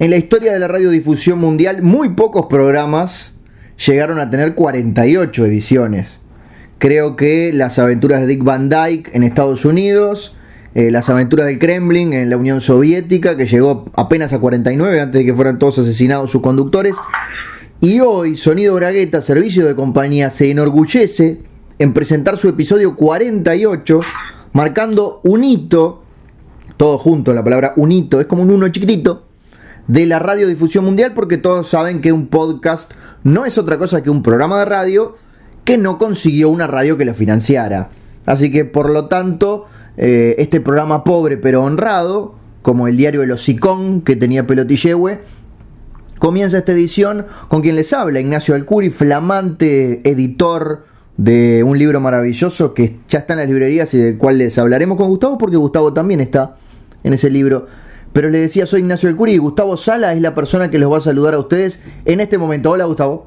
En la historia de la radiodifusión mundial, muy pocos programas llegaron a tener 48 ediciones. Creo que las aventuras de Dick Van Dyke en Estados Unidos, eh, las aventuras del Kremlin en la Unión Soviética, que llegó apenas a 49 antes de que fueran todos asesinados sus conductores. Y hoy, Sonido Bragueta, servicio de compañía, se enorgullece en presentar su episodio 48, marcando un hito, todo junto, la palabra un hito, es como un uno chiquitito, de la radiodifusión mundial, porque todos saben que un podcast no es otra cosa que un programa de radio que no consiguió una radio que lo financiara. Así que por lo tanto, eh, este programa pobre pero honrado, como el diario El Hocicón que tenía Pelotillehue, comienza esta edición con quien les habla, Ignacio Alcuri, flamante editor de un libro maravilloso que ya está en las librerías y del cual les hablaremos con Gustavo porque Gustavo también está en ese libro. Pero le decía, soy Ignacio Alcuri y Gustavo Sala es la persona que los va a saludar a ustedes en este momento. Hola Gustavo.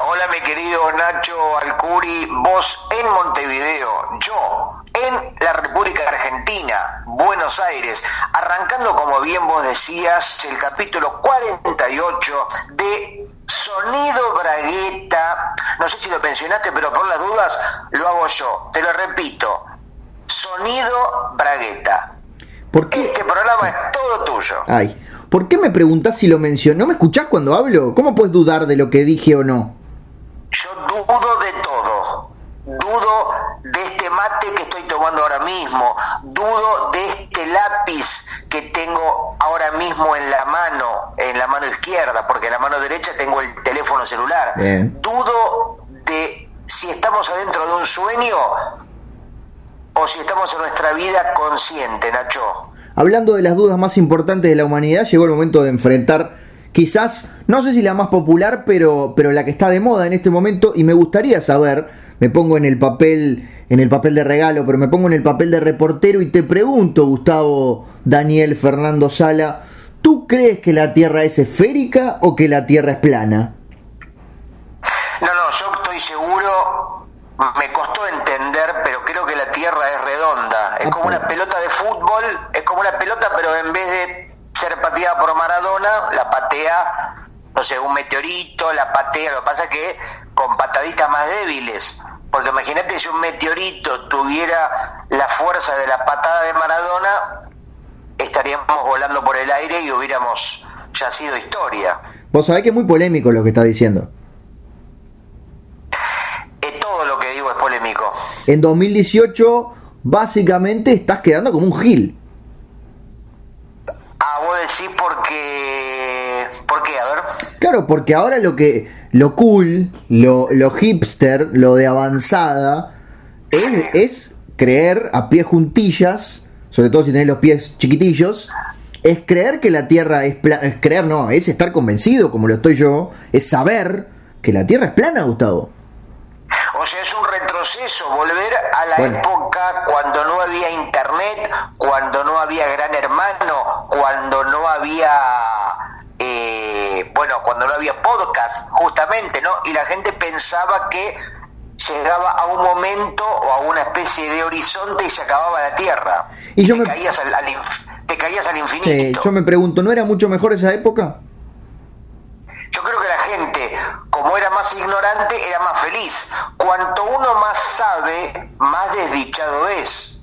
Hola mi querido Nacho Alcuri, vos en Montevideo, yo en la República Argentina, Buenos Aires, arrancando como bien vos decías el capítulo 48 de Sonido Bragueta, no sé si lo pensionaste, pero por las dudas lo hago yo, te lo repito, Sonido Bragueta. ¿Por qué? Este programa es todo tuyo. Ay, ¿por qué me preguntás si lo menciono? ¿No me escuchás cuando hablo? ¿Cómo puedes dudar de lo que dije o no? Yo dudo de todo. Dudo de este mate que estoy tomando ahora mismo. Dudo de este lápiz que tengo ahora mismo en la mano, en la mano izquierda, porque en la mano derecha tengo el teléfono celular. Bien. Dudo de si estamos adentro de un sueño o si estamos en nuestra vida consciente, Nacho. Hablando de las dudas más importantes de la humanidad, llegó el momento de enfrentar quizás, no sé si la más popular, pero, pero la que está de moda en este momento y me gustaría saber, me pongo en el papel en el papel de regalo, pero me pongo en el papel de reportero y te pregunto, Gustavo Daniel Fernando Sala, ¿tú crees que la Tierra es esférica o que la Tierra es plana? No, no, yo estoy seguro, me costó entender, pero creo que la Tierra es redonda. Es como una pelota de fútbol, es como una pelota, pero en vez de ser pateada por Maradona, la patea, no sé, un meteorito, la patea, lo que pasa es que con pataditas más débiles. Porque imagínate si un meteorito tuviera la fuerza de la patada de Maradona, estaríamos volando por el aire y hubiéramos ya sido historia. Vos sabés que es muy polémico lo que está diciendo. Eh, todo lo que digo es polémico. En 2018, básicamente estás quedando como un gil. Ah, vos decís porque... ¿Por qué? A ver. Claro, porque ahora lo que lo cool, lo, lo hipster, lo de avanzada es, es creer a pies juntillas, sobre todo si tenés los pies chiquitillos, es creer que la Tierra es plana, es creer no, es estar convencido como lo estoy yo, es saber que la Tierra es plana, Gustavo. O sea, es un retroceso, volver a la Bueno. época cuando no había internet, cuando no había gran hermano, cuando no había, eh, bueno, cuando no había podcast, justamente, ¿no? Y la gente pensaba que llegaba a un momento o a una especie de horizonte y se acababa la Tierra. Y yo te, me- caías al, te caías al Sí, infinito. yo me pregunto, ¿no era mucho mejor esa época? Yo creo que la gente, como era más ignorante, era más feliz. Cuanto uno más sabe, más desdichado es.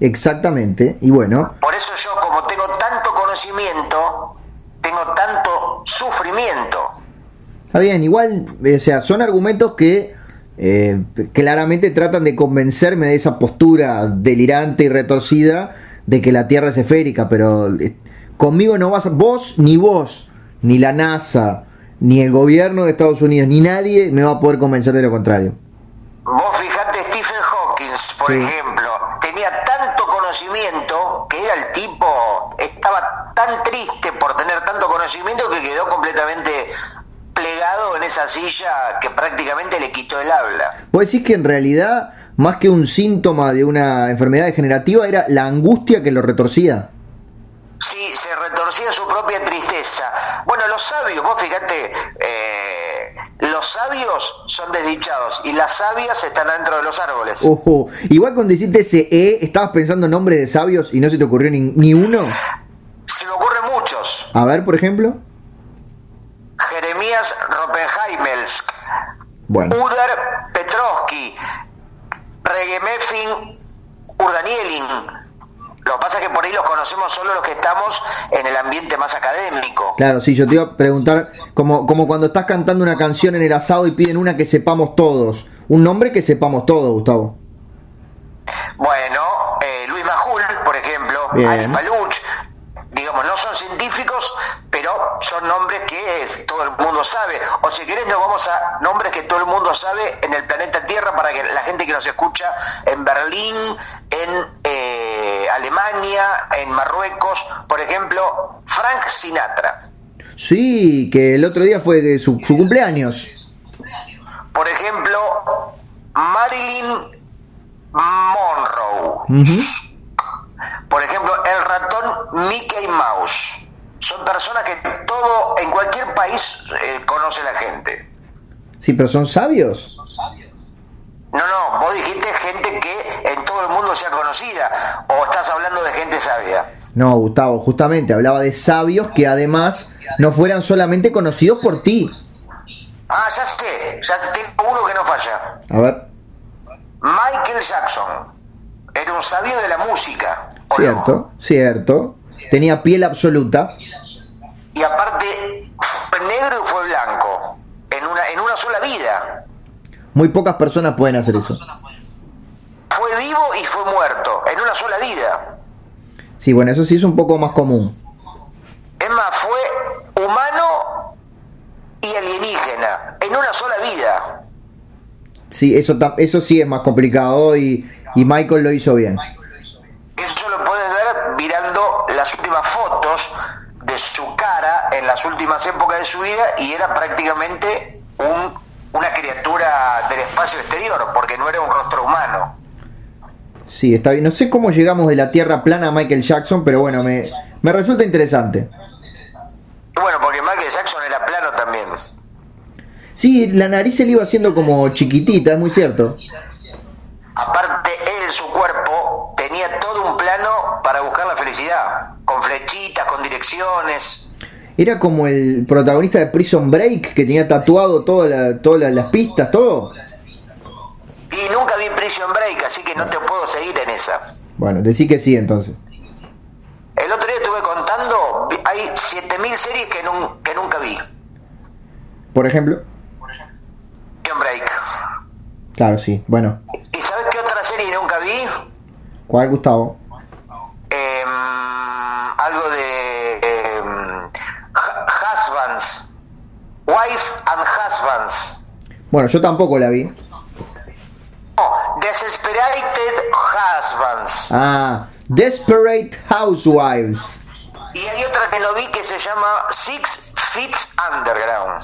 Exactamente, y bueno, Por eso yo, como tengo tanto conocimiento, tengo tanto sufrimiento. Está bien, igual, eh, o sea, son argumentos que eh, claramente tratan de convencerme de esa postura delirante y retorcida de que la Tierra es esférica, pero eh, conmigo no vas, vos ni vos, ni la NASA, ni el gobierno de Estados Unidos, ni nadie me va a poder convencer de lo contrario. Vos fijate, Stephen Hawking, por Sí. ejemplo, tenía tanto conocimiento que era el tipo, estaba tan triste por tener tanto conocimiento que quedó completamente plegado en esa silla que prácticamente le quitó el habla. Vos decís que en realidad, más que un síntoma de una enfermedad degenerativa, era la angustia que lo retorcía. Sí, se retorcía su propia tristeza. Bueno, los sabios, vos fíjate, eh, los sabios son desdichados y las sabias están dentro de los árboles. Ojo, igual cuando hiciste ese E, estabas pensando en nombres de sabios y no se te ocurrió ni, ni uno. Se me ocurren muchos. A ver, por ejemplo. Jeremías Ropenheimelsk, Bueno. Uder Petrovsky, Regemefin Urdanielin. Lo que pasa es que por ahí los conocemos solo los que estamos en el ambiente más académico. Claro, sí, yo te iba a preguntar, como, como cuando estás cantando una canción en el asado y piden una que sepamos todos. Un nombre que sepamos todos, Gustavo. Bueno, eh, Luis Majul, por ejemplo, Bien. Ali Paluch, digamos, no son científicos, pero son nombres que es- todo el mundo sabe. O si querés, nos vamos a nombres que todo el mundo sabe en el planeta Tierra para que la gente que nos escucha en Berlín, en eh, Alemania, en Marruecos, por ejemplo, Frank Sinatra. Sí, que el otro día fue de su, su cumpleaños. Por ejemplo, Marilyn Monroe. Por ejemplo, el ratón Mickey Mouse. Son personas que todo, en cualquier país, eh, conoce la gente. Sí, pero son sabios. No, no, vos dijiste gente que en todo el mundo sea conocida. O estás hablando de gente sabia. No, Gustavo, justamente hablaba de sabios que además no fueran solamente conocidos por ti. Ah, ya sé, ya tengo uno que no falla. A ver, Michael Jackson. Era un sabio de la música. cierto, cierto. Tenía piel absoluta. Y aparte, fue negro y fue blanco. En una, en una sola vida. Muy pocas personas pueden hacer eso. Fue vivo y fue muerto. En una sola vida. Sí, bueno, eso sí es un poco más común. Es más, fue humano y alienígena. En una sola vida. Sí, eso, eso sí es más complicado y, y Michael lo hizo bien. Eso lo puedes ver mirando las últimas fotos de su cara en las últimas épocas de su vida y era prácticamente un, una criatura del espacio exterior, porque no era un rostro humano. Sí, está bien. No sé cómo llegamos de la Tierra plana a Michael Jackson, pero bueno, me, me resulta interesante. Bueno, porque Michael Jackson era plano también. Sí, la nariz se le iba haciendo como chiquitita, es muy cierto. Aparte, él, su cuerpo, tenía todo un plano con flechitas, con direcciones. Era como el protagonista de Prison Break, que tenía tatuado la- todas la- las pistas, todo. Y nunca vi Prison Break, así que no te puedo seguir en esa. Bueno, decí que sí entonces. El otro día estuve contando, hay 7000 series que, nun- que nunca vi. Por ejemplo. Prison Break. Claro, sí. Bueno, ¿Y sabes qué otra serie nunca vi? ¿cuál Gustavo? Em, algo de em, hu- Husbands. Wife and Husbands. Bueno, yo tampoco la vi. No, Desesperated Husbands. Ah, Desperate Housewives. Y hay otra que no vi que se llama Six Feet Underground.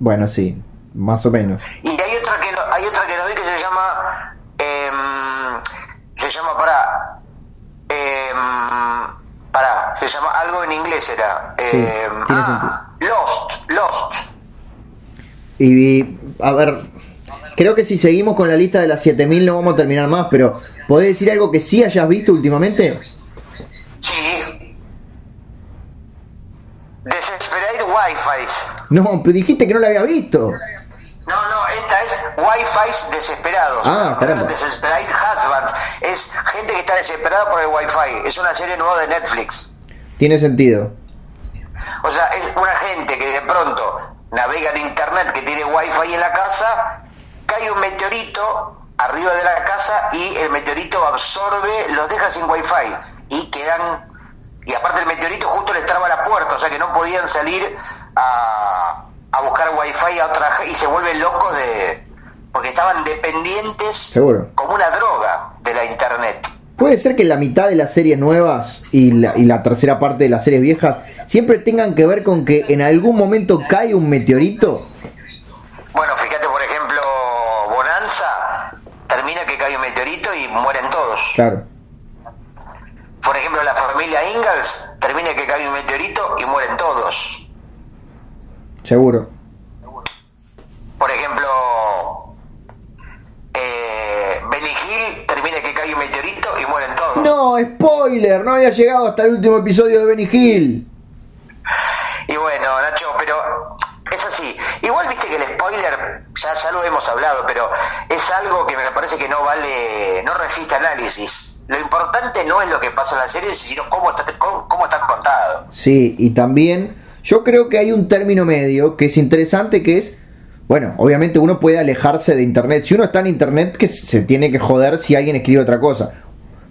Bueno, sí, más o menos. Y hay otra que hay otra que no vi que se llama em, se llama para para se llama algo en inglés era Sí, em, ah, Lost Lost Y, a ver, creo que si seguimos con la lista de las 7000 no vamos a terminar más, pero ¿podés decir algo que sí hayas visto últimamente? sí Desesperate Wi-Fi No, pero dijiste que no la había visto. Wi-Fi desesperados. Ah, caramba. Desesperate Husbands. Es gente que está desesperada por el Wi-Fi. Es una serie nueva de Netflix. Tiene sentido. O sea, es una gente que de pronto navega en internet, que tiene wifi en la casa, cae un meteorito arriba de la casa y el meteorito absorbe, los deja sin wifi y quedan, y aparte el meteorito justo les traba la puerta, o sea que no podían salir a, a buscar wifi a otra y se vuelven locos de, porque estaban dependientes Seguro. como una droga de la internet. Puede ser que la mitad de las series nuevas y la, y la tercera parte de las series viejas siempre tengan que ver con que en algún momento cae un meteorito. Bueno, fíjate, por ejemplo, Bonanza, termina que cae un meteorito y mueren todos. Claro. Por ejemplo, la familia Ingalls, termina que cae un meteorito y mueren todos. Seguro. Por ejemplo, eh, Benny Hill, termina que cae un meteorito y mueren todos. No, spoiler, no había llegado hasta el último episodio de Benny Hill. Y bueno, Nacho, pero es así. Igual viste que el spoiler, ya, ya lo hemos hablado, pero es algo que me parece que no vale, no resiste análisis. Lo importante no es lo que pasa en la serie, sino cómo está, cómo, cómo está contado. Sí, y también yo creo que hay un término medio que es interesante, que es, bueno, obviamente uno puede alejarse de Internet. Si uno está en Internet, que se tiene que joder si alguien escribe otra cosa.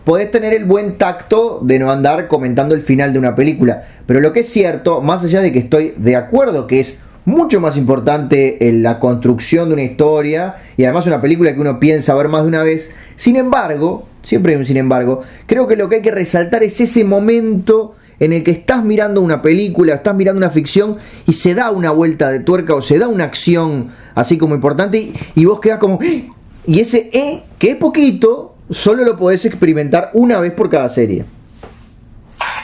Podés tener el buen tacto de no andar comentando el final de una película. Pero lo que es cierto, más allá de que estoy de acuerdo que es mucho más importante en la construcción de una historia y además una película que uno piensa ver más de una vez. Sin embargo, siempre hay un sin embargo, creo que lo que hay que resaltar es ese momento en el que estás mirando una película, estás mirando una ficción y se da una vuelta de tuerca o se da una acción así como importante y, vos quedás como... ¡Ah! Y ese E, que es poquito, solo lo podés experimentar una vez por cada serie.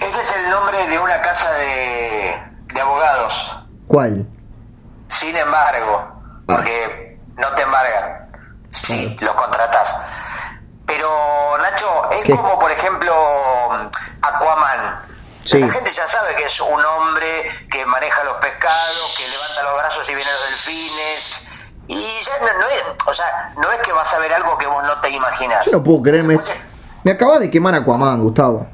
Ese es el nombre de una casa de, de abogados. ¿Cuál? Sin embargo, porque no te embargan si los contratas. Pero Nacho, es como por ejemplo Aquaman. La gente ya sabe que es un hombre que maneja los pescados, que levanta los brazos y viene los delfines. Y ya no, es, o sea, no es que vas a ver algo que vos no te imaginas. Yo no puedo creerme. Me acaba de quemar Aquaman, Gustavo.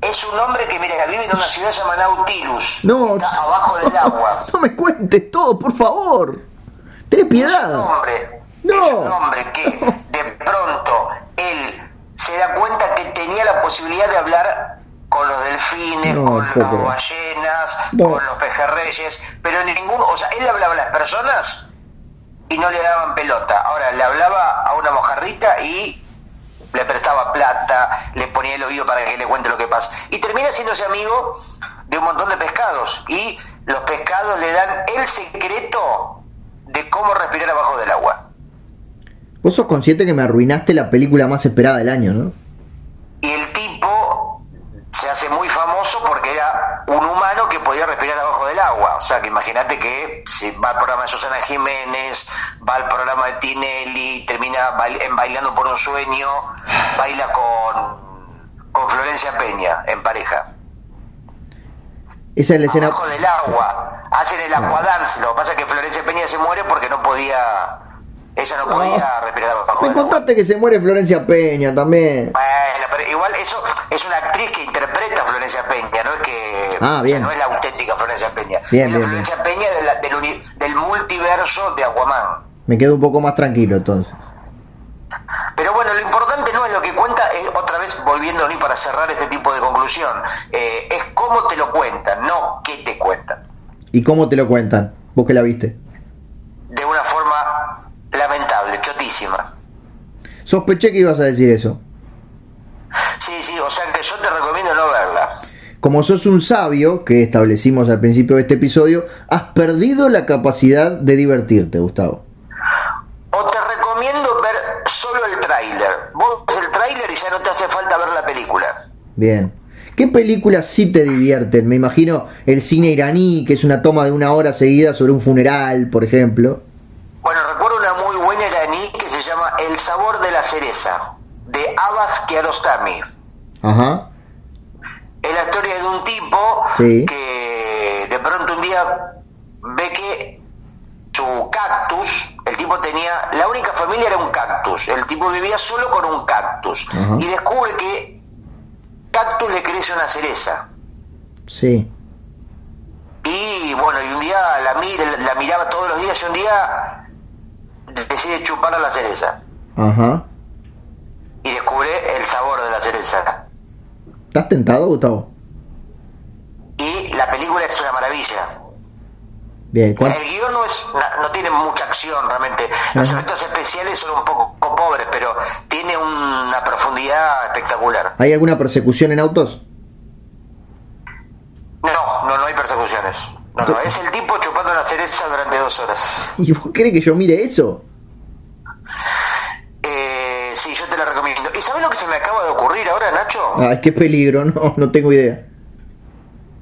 Es un hombre que, mira, vive en una ciudad llamada Nautilus. No, está abajo del agua. No me cuentes todo, por favor. Ten piedad. Es un hombre. No. Es un hombre que de pronto él se da cuenta que tenía la posibilidad de hablar con los delfines, con las ballenas, con los pejerreyes, pero ninguno, o sea, él hablaba a las personas y no le daban pelota. Ahora le hablaba a una mojardita y le prestaba plata, le ponía el oído para que le cuente lo que pasa. Y termina siéndose amigo de un montón de pescados. Y los pescados le dan el secreto de cómo respirar abajo del agua. Vos sos consciente que me arruinaste la película más esperada del año, ¿no? Y el tipo se hace muy famoso porque era un humano que podía respirar abajo del agua. O sea, que imagínate que si va al programa de Susana Jiménez, va al programa de Tinelli, termina Bailando por un Sueño, baila con, con Florencia Peña en pareja. Esa es la escena. Abajo del agua, hacen el aquadance. Lo que pasa es que Florencia Peña se muere porque no podía ella no podía respirar Me contaste que se muere Florencia Peña también. Bueno, pero igual eso es una actriz que interpreta a Florencia Peña, no es que ah, bien. no es la auténtica Florencia Peña. Bien, es Florencia Peña del, del multiverso de Aquaman. Me quedo un poco más tranquilo entonces. Pero bueno, lo importante no es lo que cuenta, es otra vez volviendo ni para cerrar este tipo de conclusión, eh, es cómo te lo cuentan, no qué te cuentan. ¿Y cómo te lo cuentan? ¿Vos que la viste? De una forma lamentable, chotísima. Sospeché que ibas a decir eso. Sí, sí, o sea que yo te recomiendo no verla. Como sos un sabio, que establecimos al principio de este episodio, has perdido la capacidad de divertirte, Gustavo. O te recomiendo ver solo el tráiler. Vos ves el tráiler y ya no te hace falta ver la película. Bien. ¿Qué películas sí te divierten? Me imagino el cine iraní, que es una toma de una hora seguida sobre un funeral, por ejemplo. Bueno, recuerdo una muy buena iraní que se llama El sabor de la cereza, de Abbas Kiarostami. Ajá. Es la historia de un tipo que de pronto un día ve que su cactus, el tipo tenía, la única familia era un cactus, el tipo vivía solo con un cactus y descubre que cactus le crece una cereza. Sí. Y bueno, y un día la, la miraba todos los días y un día decide chupar a la cereza. Ajá. Y descubre el sabor de la cereza. ¿Estás tentado, Gustavo? Y la película es una maravilla. Bien, El guion no, es, no, tiene mucha acción realmente. Los efectos especiales son un poco, pobres, pero tiene una profundidad espectacular. ¿Hay alguna persecución en autos? No, no, no hay persecuciones. No, no, es el tipo chupando la cereza durante dos horas. ¿Y vos crees que yo mire eso? Sí, yo te la recomiendo. ¿Y sabes lo que se me acaba de ocurrir ahora, Nacho? Ay, qué peligro, no, no tengo idea.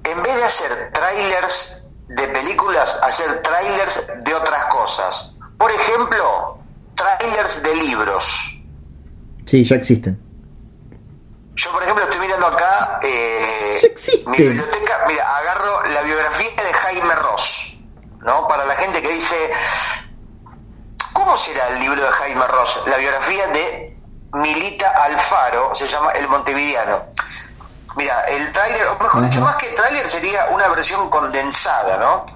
En vez de hacer trailers de películas, hacer trailers de otras cosas. Por ejemplo, trailers de libros. Sí, ya existen. Yo, por ejemplo, estoy mirando acá eh, mi biblioteca. Mira, agarro la biografía ¿no? Para la gente que dice, ¿cómo será el libro de Jaime Ross? La biografía de Milita Alfaro, se llama El Montevideano. Mira, el tráiler, o mejor dicho, más que tráiler sería una versión condensada, ¿no?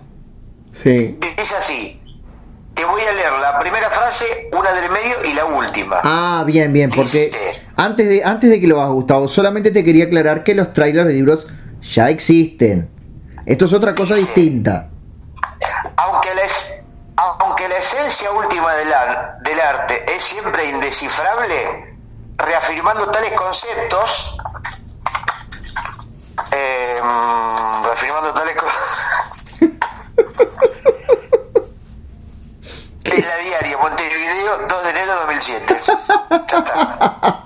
Sí. Dice así, te voy a leer la primera frase, una del medio y la última. Ah, bien, bien, porque Dice. antes de, antes de que lo hagas, Gustavo, solamente te quería aclarar que los trailers de libros ya existen. Esto es otra cosa Dice. distinta. Aunque la, es- aunque la esencia última del, ar- del arte es siempre indescifrable, reafirmando tales conceptos, eh, reafirmando tales cosas. Es la diaria, Montevideo, 2 de enero de 2007. Ya está.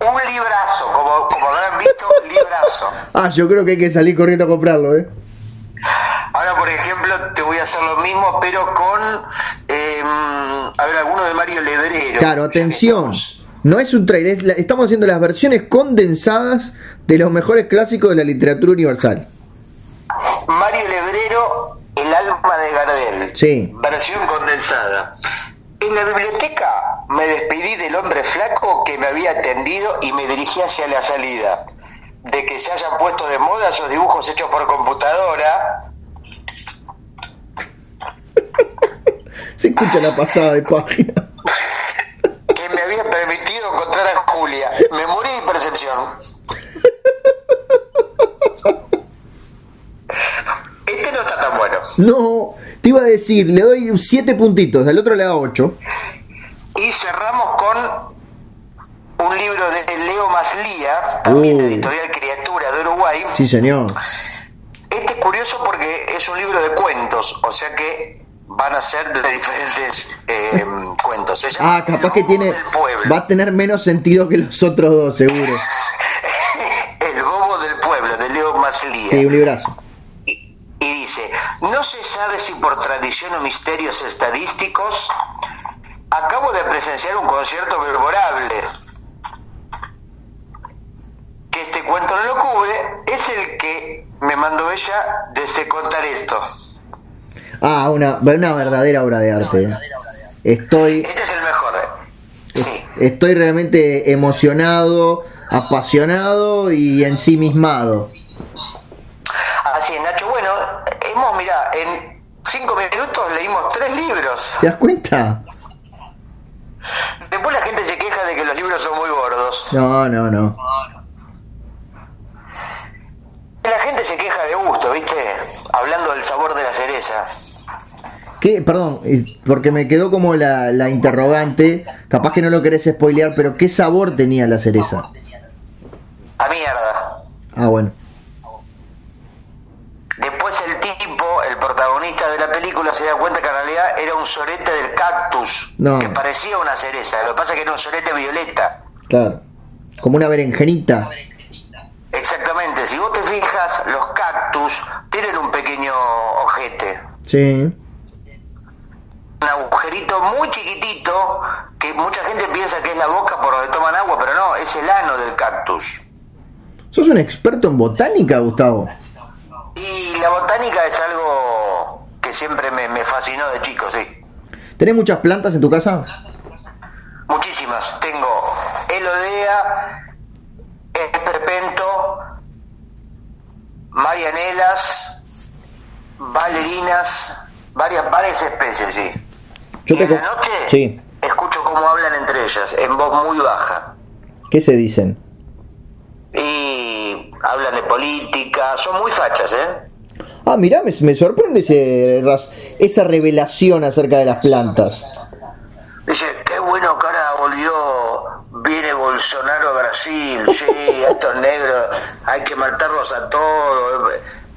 Un librazo, como, como habrán visto, librazo. Ah, yo creo que hay que salir corriendo a comprarlo, ¿eh? Ahora, por ejemplo, te voy a hacer lo mismo, pero con, eh, a ver, alguno de Mario Lebrero. Claro, atención. No es un trailer, es la- estamos haciendo las versiones condensadas de los mejores clásicos de la literatura universal. Mario Lebrero, El alma de Gardel. Sí. Versión condensada. En la biblioteca me despedí del hombre flaco que me había atendido y me dirigí hacia la salida. De que se hayan puesto de moda esos dibujos hechos por computadora, Se escucha la pasada de página. que me había permitido encontrar a Julia. Memoria y percepción. Este no está tan bueno. No, te iba a decir, le doy 7 puntitos, al otro le da 8. Y cerramos con un libro de Leo Maslía, también Uh. editorial Criatura de Uruguay. Sí, señor. Este es curioso porque es un libro de cuentos, o sea que van a ser de diferentes eh, cuentos. Se llama Ah, capaz que tiene. Va a tener menos sentido que los otros dos, seguro. El Bobo del Pueblo, de Leo Maslía. Sí, un librazo. y, y dice, no se sabe si por tradición o misterios estadísticos, acabo de presenciar un concierto memorable. Que este cuento no lo cubre, es el que me mandó ella desde contar esto. Ah, una, una verdadera obra de arte. Estoy, Este es el mejor. ¿eh? Sí. estoy realmente emocionado, apasionado y ensimismado. Así es, Nacho. Bueno, hemos, mira, en cinco minutos leímos tres libros. ¿Te das cuenta? Después la gente se queja de que los libros son muy gordos. No, no, no. La gente se queja de gusto, ¿viste? Hablando del sabor de la cereza. ¿Qué? Perdón, eh, porque me quedó como la, la interrogante. Capaz que no lo querés spoilear, pero ¿qué sabor tenía la cereza? A mierda. Ah, bueno. Después el tipo, el protagonista de la película, se da cuenta que en realidad era un sorete del cactus. No. Que parecía una cereza. Lo que pasa es que era un sorete violeta. Claro. Como una berenjenita. Exactamente. Si vos te fijas, los cactus tienen un pequeño ojete. Sí. Un agujerito muy chiquitito que mucha gente piensa que es la boca por donde toman agua, pero no, es el ano del cactus. ¿Sos un experto en botánica, Gustavo? Y la botánica es algo que siempre me, me fascinó de chico, sí. ¿Tenés muchas plantas en tu casa? Muchísimas. Tengo elodea, esperpento, marianelas, valerinas, varias, varias especies, sí. Yo y te en la noche Sí. escucho cómo hablan entre ellas, en voz muy baja. ¿Qué se dicen? Y hablan de política, son muy fachas, ¿eh? Ah, mirá, me, me sorprende ese esa revelación acerca de las plantas. Dice, qué bueno que ahora volvió, viene Bolsonaro a Brasil, sí, a estos negros hay que matarlos a todos,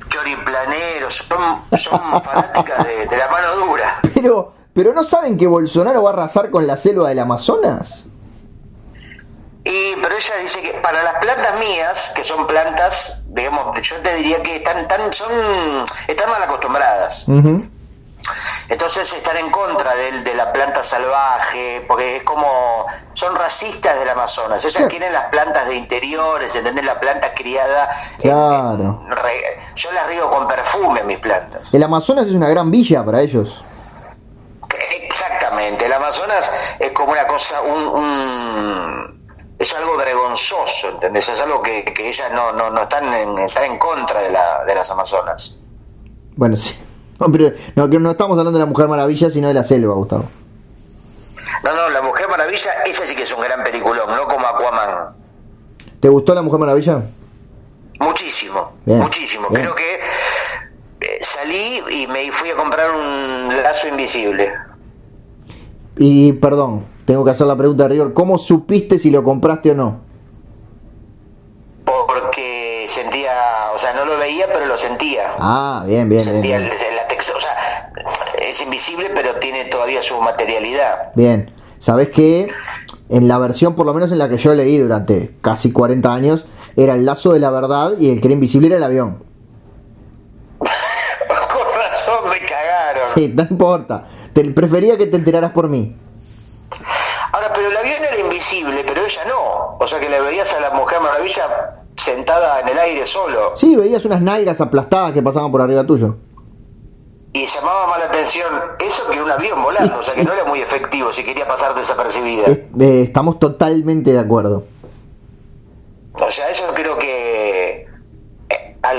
choriplaneros, son, son fanáticas de, de la mano dura. Pero, pero ¿no saben que Bolsonaro va a arrasar con la selva del Amazonas? Y, pero ella dice que para las plantas mías, que son plantas, digamos, yo te diría que están, tan, son, están mal acostumbradas. Entonces están en contra de, de la planta salvaje, porque es como, son racistas del Amazonas, ellas quieren las plantas de interiores, ¿entendés? La planta criada. Claro. yo las riego con perfume mis plantas. El Amazonas es una gran villa para ellos. Exactamente, el Amazonas es como una cosa, un, es algo vergonzoso, ¿entendés? Es algo que, que ellas no, no, no están, en, están en contra de, la, de las Amazonas. Bueno, sí. No, pero no, no estamos hablando de la Mujer Maravilla, sino de la selva, Gustavo. No, no, la Mujer Maravilla, esa sí que es un gran peliculón, no como Aquaman. ¿Te gustó la Mujer Maravilla? Muchísimo, muchísimo. Creo que eh, salí y me fui a comprar un lazo invisible. Y perdón, tengo que hacer la pregunta de rigor. ¿Cómo supiste si lo compraste o no? Porque sentía, o sea, no lo veía, pero lo sentía. Ah, bien, bien. Sentía bien, o sea, es invisible, pero tiene todavía su materialidad. Bien. ¿Sabes qué? En la versión, por lo menos en la que yo leí durante casi 40 años, era el lazo de la verdad y el que era invisible era el avión. Con razón me cagaron. Sí, no importa. Te, prefería que te enteraras por mí. Ahora, pero el avión era invisible, pero ella no. O sea que le veías a la Mujer Maravilla sentada en el aire solo. Sí, veías unas nalgas aplastadas que pasaban por arriba tuyo. Y llamaba más la atención eso que un avión volando, o sea que no era muy efectivo si quería pasar desapercibida. Eh, estamos totalmente de acuerdo. O sea, eso creo que eh, a,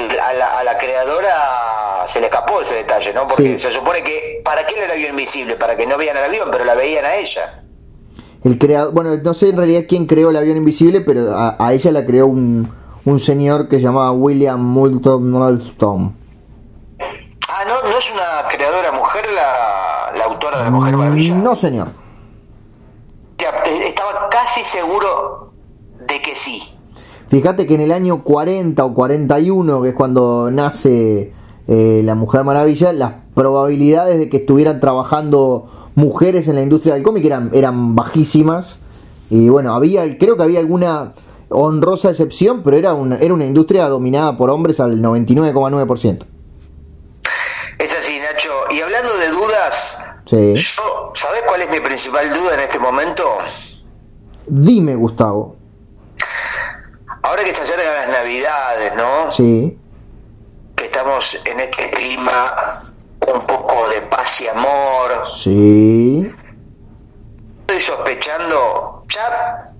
la, creadora se le escapó ese detalle, ¿no? Porque se supone que, ¿para qué era el avión invisible? Para que no vean el avión, pero la veían a ella. El creador, bueno, no sé en realidad quién creó el avión invisible, pero a, ella la creó un, un, señor que se llamaba William Moulton Molston. Ah, ¿no, ¿no es una creadora mujer la, la autora de la Mujer Maravilla? No, señor. estaba casi seguro de que sí. Fíjate que en el año 40 o 41, que es cuando nace eh, la Mujer Maravilla, las probabilidades de que estuvieran trabajando mujeres en la industria del cómic eran, eran bajísimas. Y bueno, había, creo que había alguna honrosa excepción, pero era una, era una industria dominada por hombres al 99,9%. Es así, Nacho. Y hablando de sí. ¿sabes cuál es mi principal duda en este momento? Dime, Gustavo. Ahora que se acercan las navidades, ¿no? Sí. Que estamos en este clima un poco de paz y amor. Sí. Estoy sospechando, ya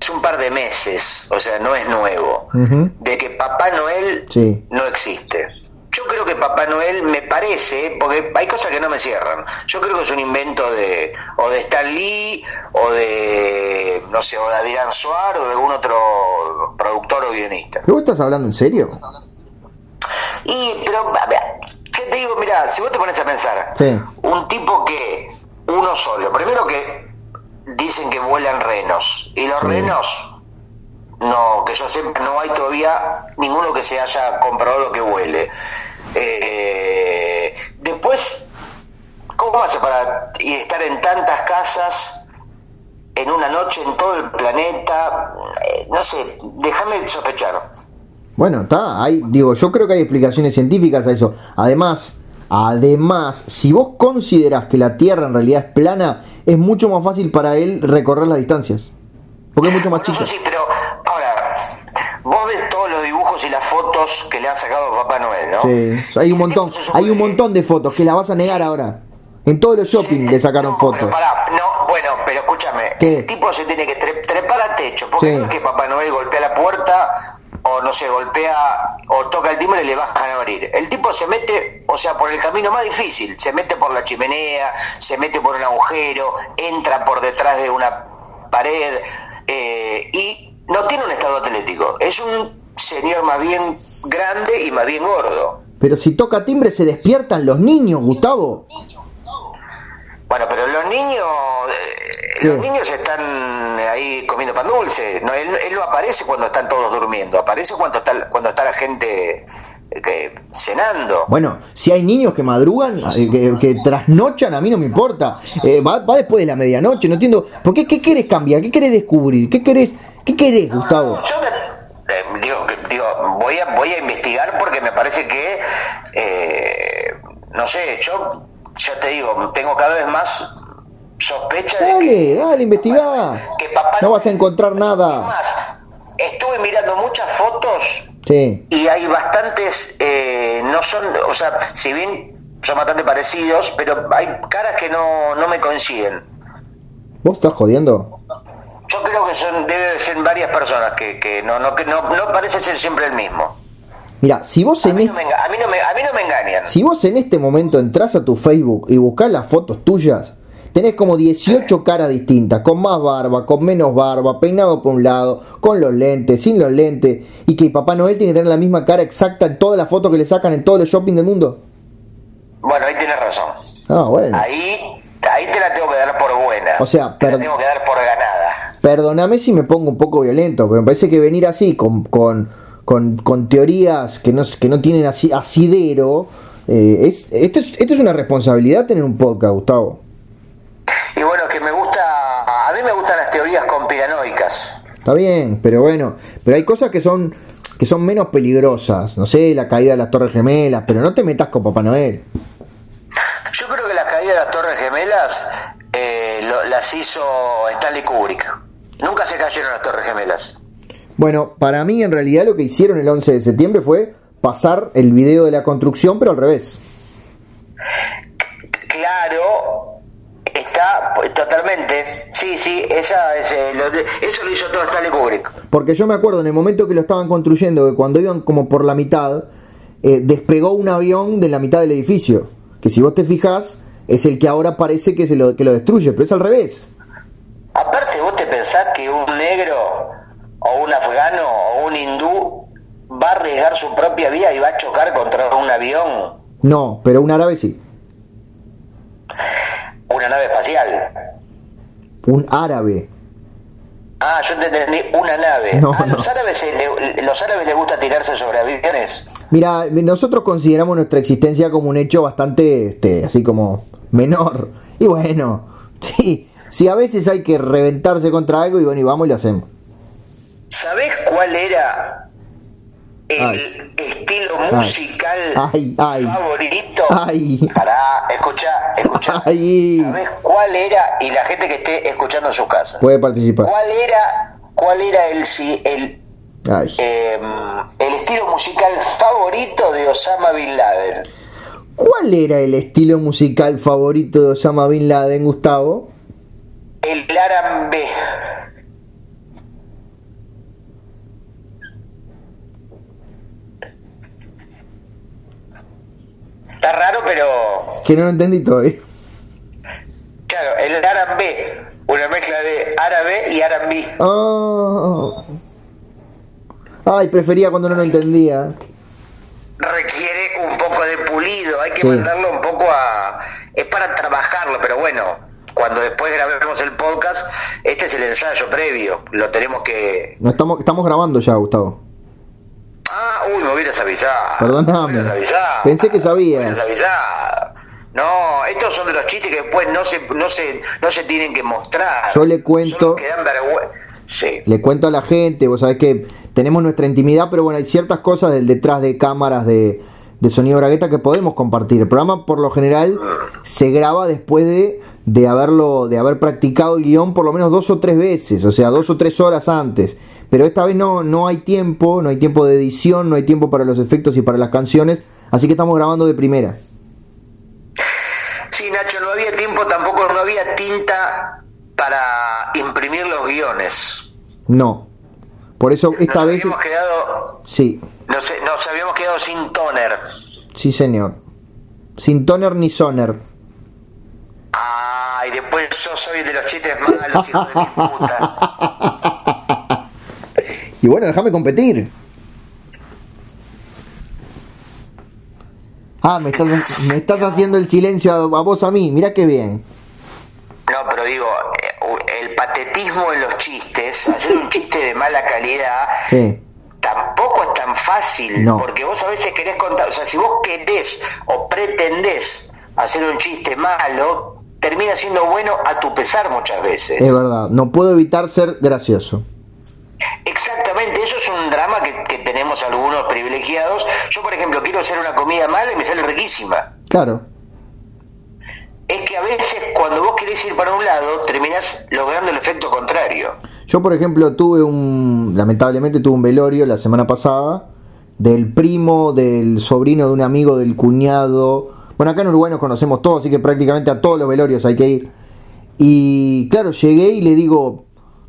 es un par de meses, o sea, no es nuevo, de que Papá Noel no existe. Yo creo que Papá Noel me parece, porque hay cosas que no me cierran. Yo creo que es un invento de o de Stan Lee o de no sé, o de Adrián Suárez o de algún otro productor o guionista. ¿Pero vos estás hablando en serio? Y pero ¿qué te digo? Mira, si vos te pones a pensar, un tipo que uno solo, primero que dicen que vuelan renos y los renos no, que yo sepa, no hay todavía ninguno que se haya comprobado que huele. Eh, después, ¿cómo hace para estar en tantas casas en una noche en todo el planeta? Eh, no sé, déjame sospechar. Bueno, está, hay, digo, yo creo que hay explicaciones científicas a eso. Además, además, si vos considerás que la Tierra en realidad es plana, es mucho más fácil para él recorrer las distancias. Porque es mucho más. Sí, pero Vos ves todos los dibujos y las fotos que le han sacado a Papá Noel, ¿no? Sí, hay un montón, hay un montón de fotos que la vas a negar ahora. En todos los shopping le sacaron fotos. Pero pará, no, bueno, pero escúchame, el tipo se tiene que trepar al techo, porque no es que Papá Noel golpea la puerta o no sé, golpea o toca el timbre y le bajan a abrir. El tipo se mete, o sea, por el camino más difícil, se mete por la chimenea, se mete por un agujero, entra por detrás de una pared eh, y no tiene un estado atlético, es un señor más bien grande y más bien gordo. Pero si toca timbre se despiertan los niños, Gustavo. Bueno, pero los niños, eh, los niños están ahí comiendo pan dulce. No, él, no aparece cuando están todos durmiendo, aparece cuando está, cuando está la gente eh, cenando. Bueno, si hay niños que madrugan, eh, que, trasnochan, a mí no me importa. va, va, después de la medianoche, no entiendo. ¿Por qué? ¿Qué querés cambiar? ¿Qué querés descubrir? ¿Qué querés ¿Qué querés, Gustavo? Yo eh, digo, digo, voy a, voy a investigar porque me parece que, eh, no sé, yo ya te digo, tengo cada vez más sospecha de Dale, que, dale, investigá. que papá No vas a encontrar nada. más, estuve mirando muchas fotos Sí. y hay bastantes, eh, no son, o sea, si bien son bastante parecidos, pero hay caras que no, no me coinciden. ¿Vos estás jodiendo? Yo creo que son debe ser varias personas que, que no, no, que no, no parece ser siempre el mismo. Mira, si vos A en mí, no me, enga- a, mí no me, a mí no me engañan. Si vos en este momento entras a tu Facebook y buscas las fotos tuyas, tenés como 18 caras distintas, con más barba, con menos barba, peinado por un lado, con los lentes, sin los lentes, y que Papá Noel tiene que tener la misma cara exacta en todas las fotos que le sacan en todos los shopping del mundo. Bueno, ahí tienes razón. Ah, bueno. Ahí, ahí te la tengo que dar por buena. O sea, te la tengo que dar por ganada. Perdóname si me pongo un poco violento, pero me parece que venir así, con, con, con, con teorías que no, que no tienen asi- asidero, eh, es, esto, es, esto es una responsabilidad tener un podcast, Gustavo. Y bueno, que me gusta, a mí me gustan las teorías conspiranoicas. Está bien, pero bueno, pero hay cosas que son que son menos peligrosas, no sé, la caída de las Torres Gemelas, pero no te metas con Papá Noel. Yo creo que la caída de las Torres Gemelas eh, lo- las hizo Stanley Kubrick. Nunca se cayeron las Torres Gemelas. Bueno, para mí en realidad lo que hicieron el 11 de septiembre fue pasar el video de la construcción, pero al revés. Claro, totalmente. Sí, sí, esa es, eh, lo de- eso lo hizo todo Stanley Kubrick. Porque yo me acuerdo en el momento que lo estaban construyendo, que cuando iban como por la mitad, eh, despegó un avión de la mitad del edificio. Que si vos te fijás, es el que ahora parece que, se lo, que lo destruye, pero es al revés. Aparte, vos te pensás que un negro o un afgano o un hindú va a arriesgar su propia vida y va a chocar contra un avión, No, pero un árabe sí. Una nave espacial. Un árabe. Ah, yo te entendí, una nave. No, ah, no. Los, árabes, le- los árabes les gusta tirarse sobre aviones. Mira, nosotros consideramos nuestra existencia como un hecho bastante, este, así como menor. Y bueno, sí, sí a veces hay que reventarse contra algo y bueno, y vamos y lo hacemos. ¿Sabés cuál era el Ay. estilo musical Ay, ay. favorito? Ay. Pará, escucha, escucha. Ay. ¿Sabés cuál era? Y la gente que esté escuchando en su casa. Puede participar. ¿Cuál era, cuál era el, si- el, Ay. eh, el estilo musical favorito de Osama Bin Laden? ¿Cuál era el estilo musical favorito de Osama Bin Laden, Gustavo? El R&B. Está raro, pero Que no lo entendí todavía. claro, el R&B, una mezcla de árabe y R&B. Oh. Ay, prefería cuando no lo entendía. Requiere un poco de pulido, hay que Sí. mandarlo un poco a... Es para trabajarlo, pero bueno, cuando después grabemos el podcast, este es el ensayo previo, lo tenemos que... No estamos, estamos grabando ya, Gustavo. Ah, uy, me hubieras avisado. Perdóname. Me hubieras avisado. Pensé que sabías. Me hubieras avisado. No, estos son de los chistes que después no se, no se, no se tienen que mostrar. Yo le cuento- que dan. Sí. Le cuento a la gente, vos sabés que tenemos nuestra intimidad, pero bueno, hay ciertas cosas del detrás de cámaras de, de sonido bragueta que podemos compartir. El programa por lo general se graba después de, de haberlo, de haber practicado el guion por lo menos dos o tres veces, o sea, dos o tres horas antes. Pero esta vez no, no hay tiempo, no hay tiempo de edición, no hay tiempo para los efectos y para las canciones, así que estamos grabando de primera. Sí, Nacho, no había tiempo, tampoco no había tinta para imprimir los guiones. No. Por eso esta nos vez... habíamos quedado, Sí, nos, nos habíamos quedado sin toner. sí señor. Sin toner ni soner. Ay, después yo soy de los chistes malos, hijo de mi puta. Y bueno, déjame competir. Ah, me estás, me estás haciendo el silencio a, a vos a mí, mira qué bien. No, pero digo, eh, el patetismo en los chistes, hacer un chiste de mala calidad, Sí, tampoco es tan fácil, No. porque vos a veces querés contar, o sea, si vos querés o pretendés hacer un chiste malo, termina siendo bueno a tu pesar muchas veces. es verdad, no puedo evitar ser gracioso. Exactamente, eso es un drama que, que tenemos algunos privilegiados. Yo, por ejemplo, quiero hacer una comida mala y me sale riquísima. Claro, es que a veces cuando vos querés ir para un lado, terminás logrando el efecto contrario. Yo, por ejemplo, tuve un, lamentablemente tuve un velorio la semana pasada del primo, del sobrino de un amigo, del cuñado. Bueno, acá en Uruguay nos conocemos todos, así que prácticamente a todos los velorios hay que ir. Y claro, llegué y le digo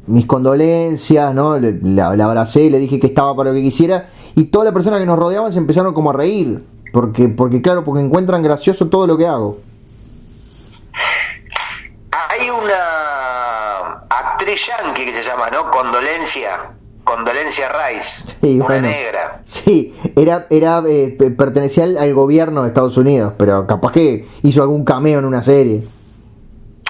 mis condolencias, ¿no? Le, la, abracé, le dije que estaba para lo que quisiera. Y todas las personas que nos rodeaban se empezaron como a reír. Porque, porque claro, porque encuentran gracioso todo lo que hago. Hay una actriz yankee que se llama, ¿no? Condolencia. Condolencia Rice, Sí, una bueno. negra. Sí, era, era eh, pe- pertenecía al, al gobierno de Estados Unidos, pero capaz que hizo algún cameo en una serie.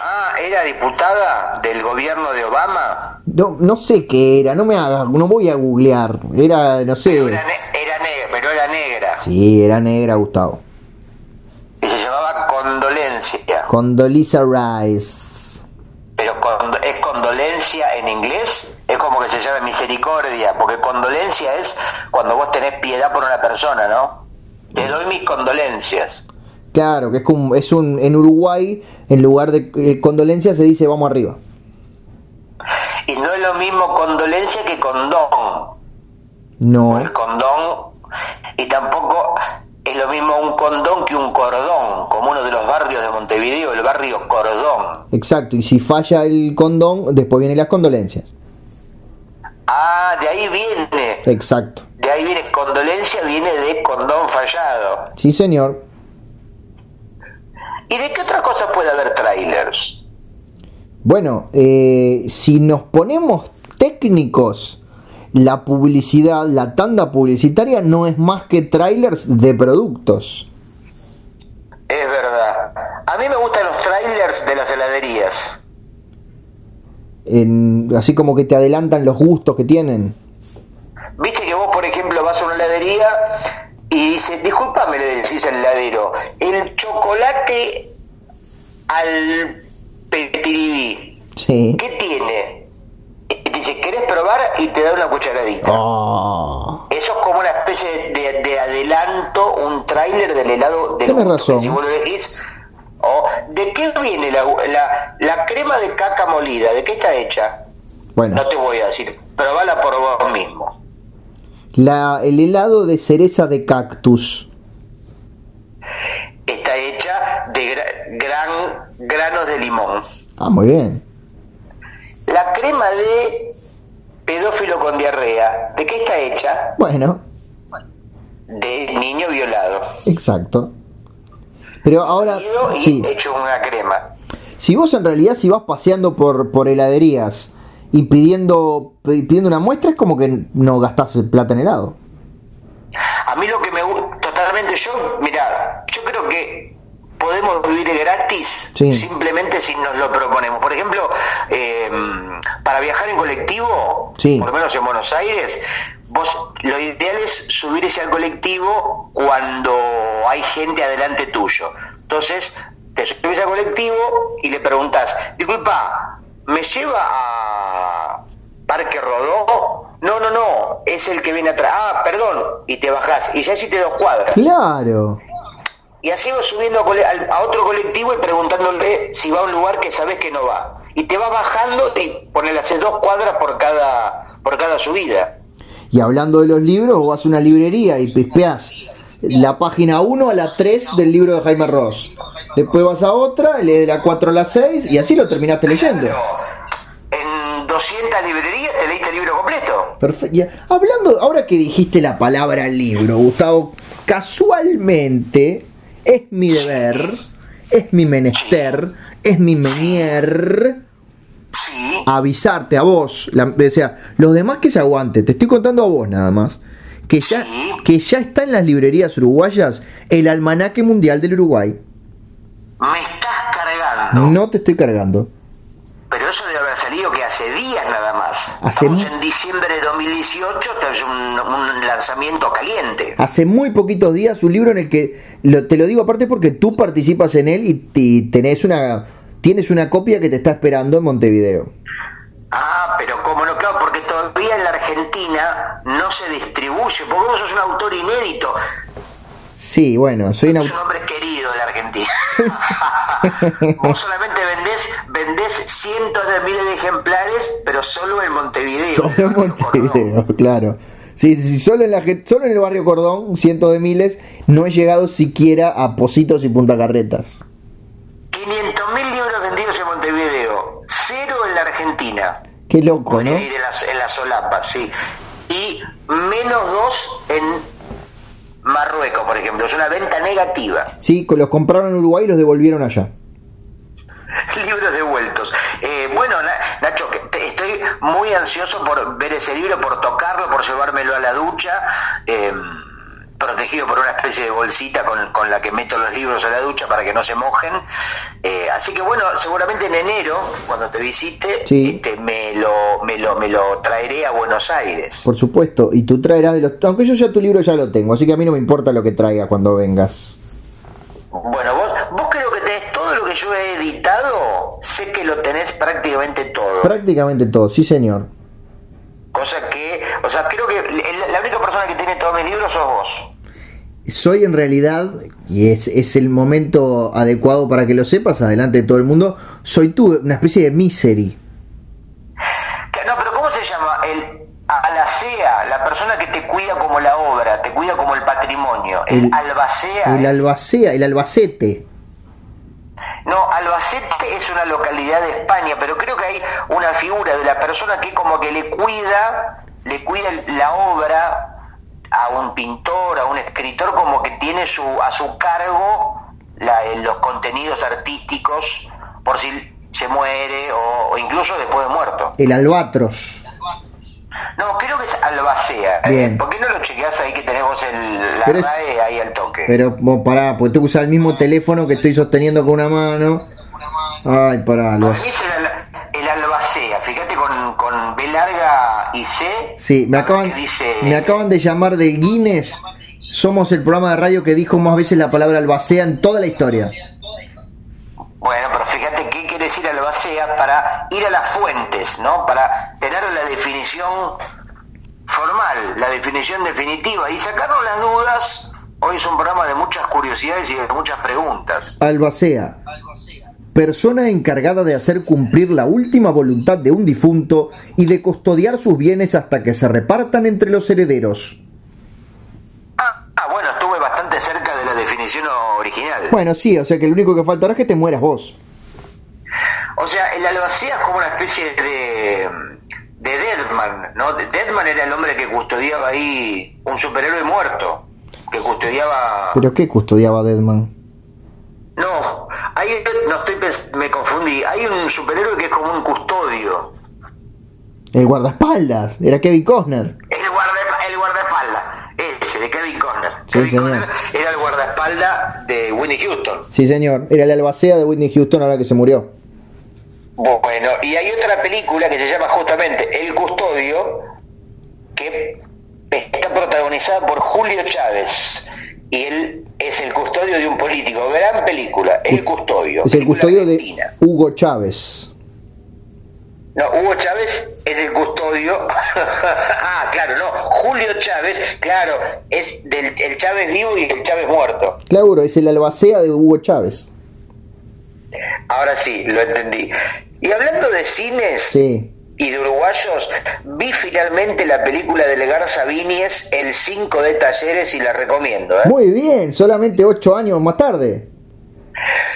Ah, era diputada del gobierno de Obama. No, no sé qué era, no me haga, no voy a googlear. Era, no Pero sé. era, ne- era negra, pero era negra. Sí, era negra, Gustavo. Y se llamaba Condolencia. Condoleezza Rice. Pero con- es condolencia en inglés, es como que se llama misericordia, porque condolencia es cuando vos tenés piedad por una persona, ¿no? Te doy mis condolencias. Claro, que es como, es un, en Uruguay, en lugar de eh, condolencia se dice vamos arriba. Y no es lo mismo condolencia que condón. No, El condón, y tampoco es lo mismo un condón que un cordón, como uno de los barrios de Montevideo, el barrio Cordón. exacto, y si falla el condón, después vienen las condolencias. Ah, de ahí viene, Exacto. de ahí viene condolencia, viene de condón fallado. Sí, señor. ¿Y de qué otra cosa puede haber trailers? Bueno, eh, si nos ponemos técnicos, la publicidad, la tanda publicitaria no es más que trailers de productos. Es verdad. A mí me gustan los trailers de las heladerías. En- así como que te adelantan los gustos que tienen. Viste que vos, por ejemplo, vas a una heladería y dice, disculpame, le decís al heladero, el chocolate al petiribí, Sí. ¿qué tiene? Y dice, ¿querés probar? Y te da una cucharadita. Ah. Eso es como una especie de, de adelanto, un tráiler del helado de Tenés razón. Si vos lo decís, oh, ¿de qué viene la, la, la crema de caca molida? ¿De qué está hecha? Bueno, No te voy a decir, probala por vos mismo. La, el helado de cereza de cactus. Está hecha de gra- gran granos de limón. Ah, muy bien. La crema de pedófilo con diarrea, ¿de qué está hecha? Bueno, De niño violado. exacto. Pero ahora, y sí. hecho una crema. Si vos en realidad si vas paseando por, por heladerías y pidiendo, pidiendo una muestra es como que no gastás plata en helado. A mí lo que me gusta totalmente, yo, mira, yo creo que podemos vivir gratis Sí. simplemente si nos lo proponemos. Por ejemplo, eh, para viajar en colectivo, Sí. por lo menos en Buenos Aires, vos lo ideal es subirse al colectivo cuando hay gente adelante tuyo. Entonces, te subís al colectivo y le preguntas, disculpa, ¿me lleva a Parque Rodó? No, no, no, es el que viene atrás. Ah, perdón, y te bajás. Y ya hiciste dos cuadras. Claro. Y así vas subiendo a, otro colectivo y preguntándole si va a un lugar que sabes que no va. Y te va bajando y ponele hacer dos cuadras por cada, por cada subida. Y hablando de los libros, vos vas a una librería y pispeás la página 1 a la 3 del libro de Jaime Ross. Después vas a otra, lees de la 4 a la 6 y así lo terminaste leyendo. En 200 librerías te leíste el libro completo. Perfecto. Hablando, ahora que dijiste la palabra libro, Gustavo, casualmente es mi deber, es mi menester, es mi menier Sí. avisarte a vos, la- o sea, los demás que se aguante, te estoy contando a vos nada más, que ya, Sí. que ya está en las librerías uruguayas el almanaque mundial del Uruguay. Me estás cargando. No te estoy cargando. Pero eso debe haber salido que hace días nada más. Hace Estamos en diciembre de 2018, esto es un, un lanzamiento caliente. Hace muy poquitos días un libro en el que lo- te lo digo aparte porque tú participas en él y, y tenés una tienes una copia que te está esperando en Montevideo. Ah, pero como no, claro, porque todavía en la Argentina no se distribuye, porque vos sos un autor inédito. Sí, bueno, soy un hombre querido de la Argentina. Vos solamente vendés, vendés cientos de miles de ejemplares, pero solo en Montevideo. Solo en Montevideo, claro. Sí, sí, solo en, la, solo en el barrio Cordón, cientos de miles, no he llegado siquiera a Positos y Punta Carretas. 500 mil libros vendidos en Montevideo, cero en la Argentina. Qué loco, ¿no? En la, en la solapa, sí. Y menos dos en Marruecos, por ejemplo, es una venta negativa. Sí, los compraron en Uruguay y los devolvieron allá. Libros devueltos. Eh, bueno, Nacho, estoy muy ansioso por ver ese libro, por tocarlo, por llevármelo a la ducha. Eh, protegido por una especie de bolsita con, la que meto los libros a la ducha para que no se mojen. Eh, así que bueno, seguramente en enero, cuando te visite, este, me, lo, me, lo, me lo traeré a Buenos Aires. Por supuesto, y tú traerás de los... Aunque yo ya tu libro ya lo tengo, así que a mí no me importa lo que traiga cuando vengas. Bueno, vos, vos creo que tenés todo lo que yo he editado, sé que lo tenés prácticamente todo. Prácticamente todo, sí señor. Cosa que, o sea, creo que la única persona que tiene todos mis libros sos vos. Soy en realidad, y es, es el momento adecuado para que lo sepas, adelante de todo el mundo, soy tú, una especie de misery. No, pero ¿cómo se llama? El alacea, la persona que te cuida como la obra, te cuida como el patrimonio. El, albacea. El albacea, el albacete. No, Albacete es una localidad de España, pero creo que hay una figura de la persona que como que le cuida, le cuida la obra a un pintor, a un escritor, como que tiene su, a su cargo la, los contenidos artísticos por si se muere o, incluso después de muerto. El albatros. No, creo que es albacea. ¿eh? ¿Por qué no lo chequeas ahí que tenemos el, la RAE ahí al toque? Pero vos pará, porque tengo que usar el mismo teléfono que estoy sosteniendo con una mano. Ay, pará, lo es el, albacea, fíjate con, con B larga y C. Sí, me acaban, me acaban de llamar del Guinness. Somos el programa de radio que dijo más veces la palabra albacea en toda la historia. Bueno, pero albacea para ir a las fuentes, ¿no? Para tener la definición formal, la definición definitiva y sacarnos las dudas. Hoy es un programa de muchas curiosidades y de muchas preguntas. Albacea. Persona encargada de hacer cumplir la última voluntad de un difunto y de custodiar sus bienes hasta que se repartan entre los herederos. Ah, bueno, estuve bastante cerca de la definición original. Bueno, sí, o sea que lo único que faltará es que te mueras vos. O sea, el albacea es como una especie de, de Deadman, ¿no? Deadman era el hombre que custodiaba ahí un superhéroe muerto, que custodiaba... ¿Pero qué custodiaba Deadman? No, ahí no estoy me confundí. Hay un superhéroe que es como un custodio. El guardaespaldas, era Kevin Costner. El, guarda, el guardaespaldas de Kevin Conner. Sí, señor. era el guardaespaldas de Whitney Houston. Sí, señor. Era el albacea de Whitney Houston ahora que se murió. Bueno, y hay otra película que se llama justamente El Custodio, que está protagonizada por Julio Chávez. Y él es el custodio de un político. Gran película, El Custodio. Es el custodio de Hugo Chávez. No, Hugo Chávez es el custodio. ah, claro, no. Julio Chávez, claro, es del el Chávez vivo y el Chávez muerto. Claro, es el albacea de Hugo Chávez. Ahora sí, lo entendí. Y hablando de cines y de uruguayos, vi finalmente la película de Legar Sabinies, El 5 de Talleres, y la recomiendo. ¿eh? Muy bien, solamente ocho años más tarde.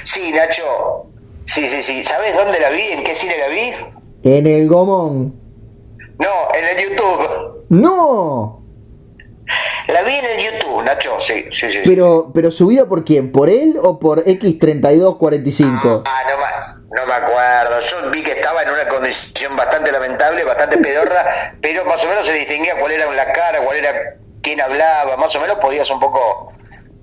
Sí, Nacho. Sí, sí, sí. ¿Sabes dónde la vi? ¿En qué cine la vi? En el Gomón. No, en el YouTube. No. La vi en el YouTube, Nacho, sí, sí, sí. Pero, pero subida por quién, por él o por X3245? Ah, no, no me acuerdo. Yo vi que estaba en una condición bastante lamentable, bastante pedorra, pero más o menos se distinguía cuál era la cara, cuál era quién hablaba, más o menos podías un poco.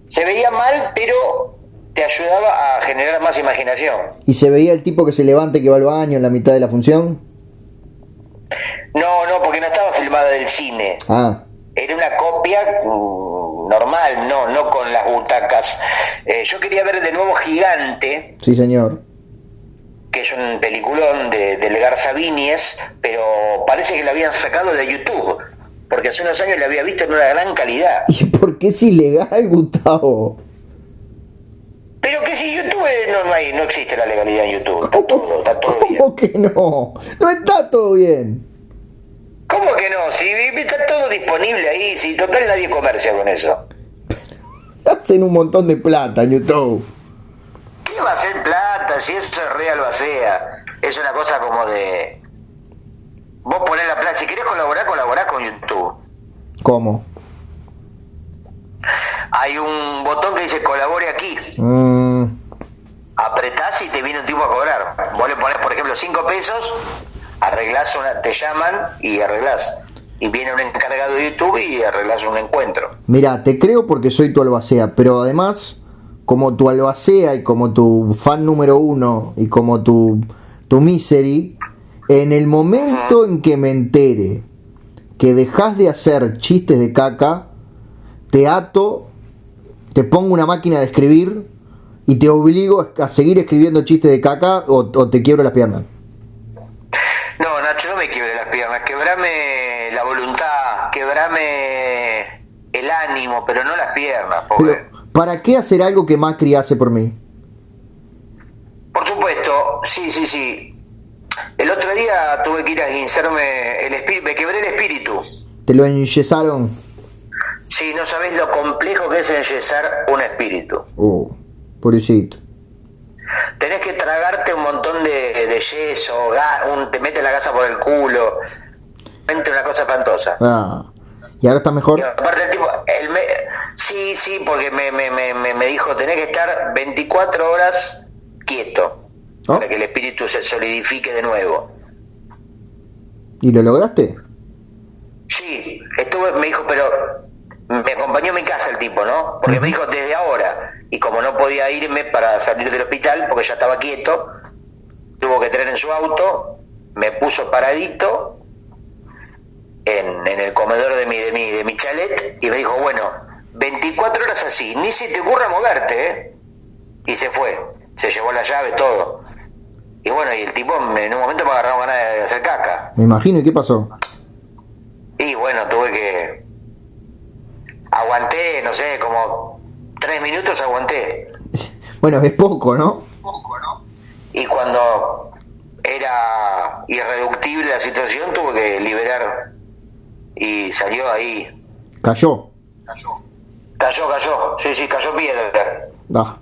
Se veía mal, pero te ayudaba a generar más imaginación. ¿Y se veía el tipo que se levanta y que va al baño en la mitad de la función? No, no, porque no estaba filmada del cine. Ah. Era una copia mm, normal, no, no con las butacas. Eh, yo quería ver de nuevo Gigante. Sí, señor. Que es un peliculón de, de Legar Sabinies, pero parece que lo habían sacado de YouTube. porque hace unos años la había visto en una gran calidad. ¿Y por qué es ilegal, Gustavo? Pero que si YouTube no, no, hay, no existe la legalidad en YouTube. Está todo, está todo bien. ¿Cómo que no? No está todo bien. ¿Cómo que no? Si está todo disponible ahí, si total nadie comercia con eso. Hacen un montón de plata en YouTube. ¿Qué va a ser plata? Si eso es real sea Es una cosa como de. Vos ponés la plata. Si querés colaborar, colaborás con YouTube. ¿Cómo? hay un botón que dice colabore aquí. Mm. Apretás y te viene un tipo a cobrar. Vos le pones, por ejemplo, 5 pesos, arreglás una, te llaman y arreglás. Y viene un encargado de YouTube y arreglás un encuentro. Mira, te creo porque soy tu albacea, pero además, como tu albacea y como tu fan número uno y como tu, tu misery, en el momento en que me entere que dejas de hacer chistes de caca, te ato te pongo una máquina de escribir y te obligo a seguir escribiendo chistes de caca o, te quiebro las piernas. No, Nacho, no me quiebre las piernas, quebrame la voluntad, quebrame el ánimo, pero no las piernas. ¿Para qué hacer algo que Macri hace por mí? Por supuesto, sí, sí, sí. El otro día tuve que ir a guinzarme el espíritu, me quebré el espíritu. ¿Te lo enyesaron? Sí, no sabes lo complejo que es enyesar un espíritu. Oh, pobrecito. Tenés que tragarte un montón de, yeso, un, te mete la gasa por el culo. Mente una cosa espantosa. Ah. ¿Y ahora está mejor? aparte el tipo, sí, sí, porque me, me, me, me, dijo, tenés que estar 24 horas quieto. ¿Oh? Para que el espíritu se solidifique de nuevo. ¿Y lo lograste? Sí, estuve, me dijo, pero me acompañó a mi casa el tipo, ¿no? Porque me dijo desde ahora, y como no podía irme para salir del hospital, porque ya estaba quieto, tuvo que traer en su auto, me puso paradito en, en el comedor de mi, de, mi, de mi chalet y me dijo, bueno, 24 horas así, ni se te ocurra moverte, ¿eh? Y se fue, se llevó la llave, todo. Y bueno, y el tipo en un momento me agarró ganas de hacer caca. Me imagino, ¿y qué pasó? Y bueno, tuve que aguanté, no sé, como tres minutos aguanté. Bueno, es poco, ¿no? Poco, ¿no? Y cuando era irreductible la situación, tuve que liberar y salió ahí. Cayó. Cayó. Cayó, cayó. Sí, sí, cayó piedra. Ah.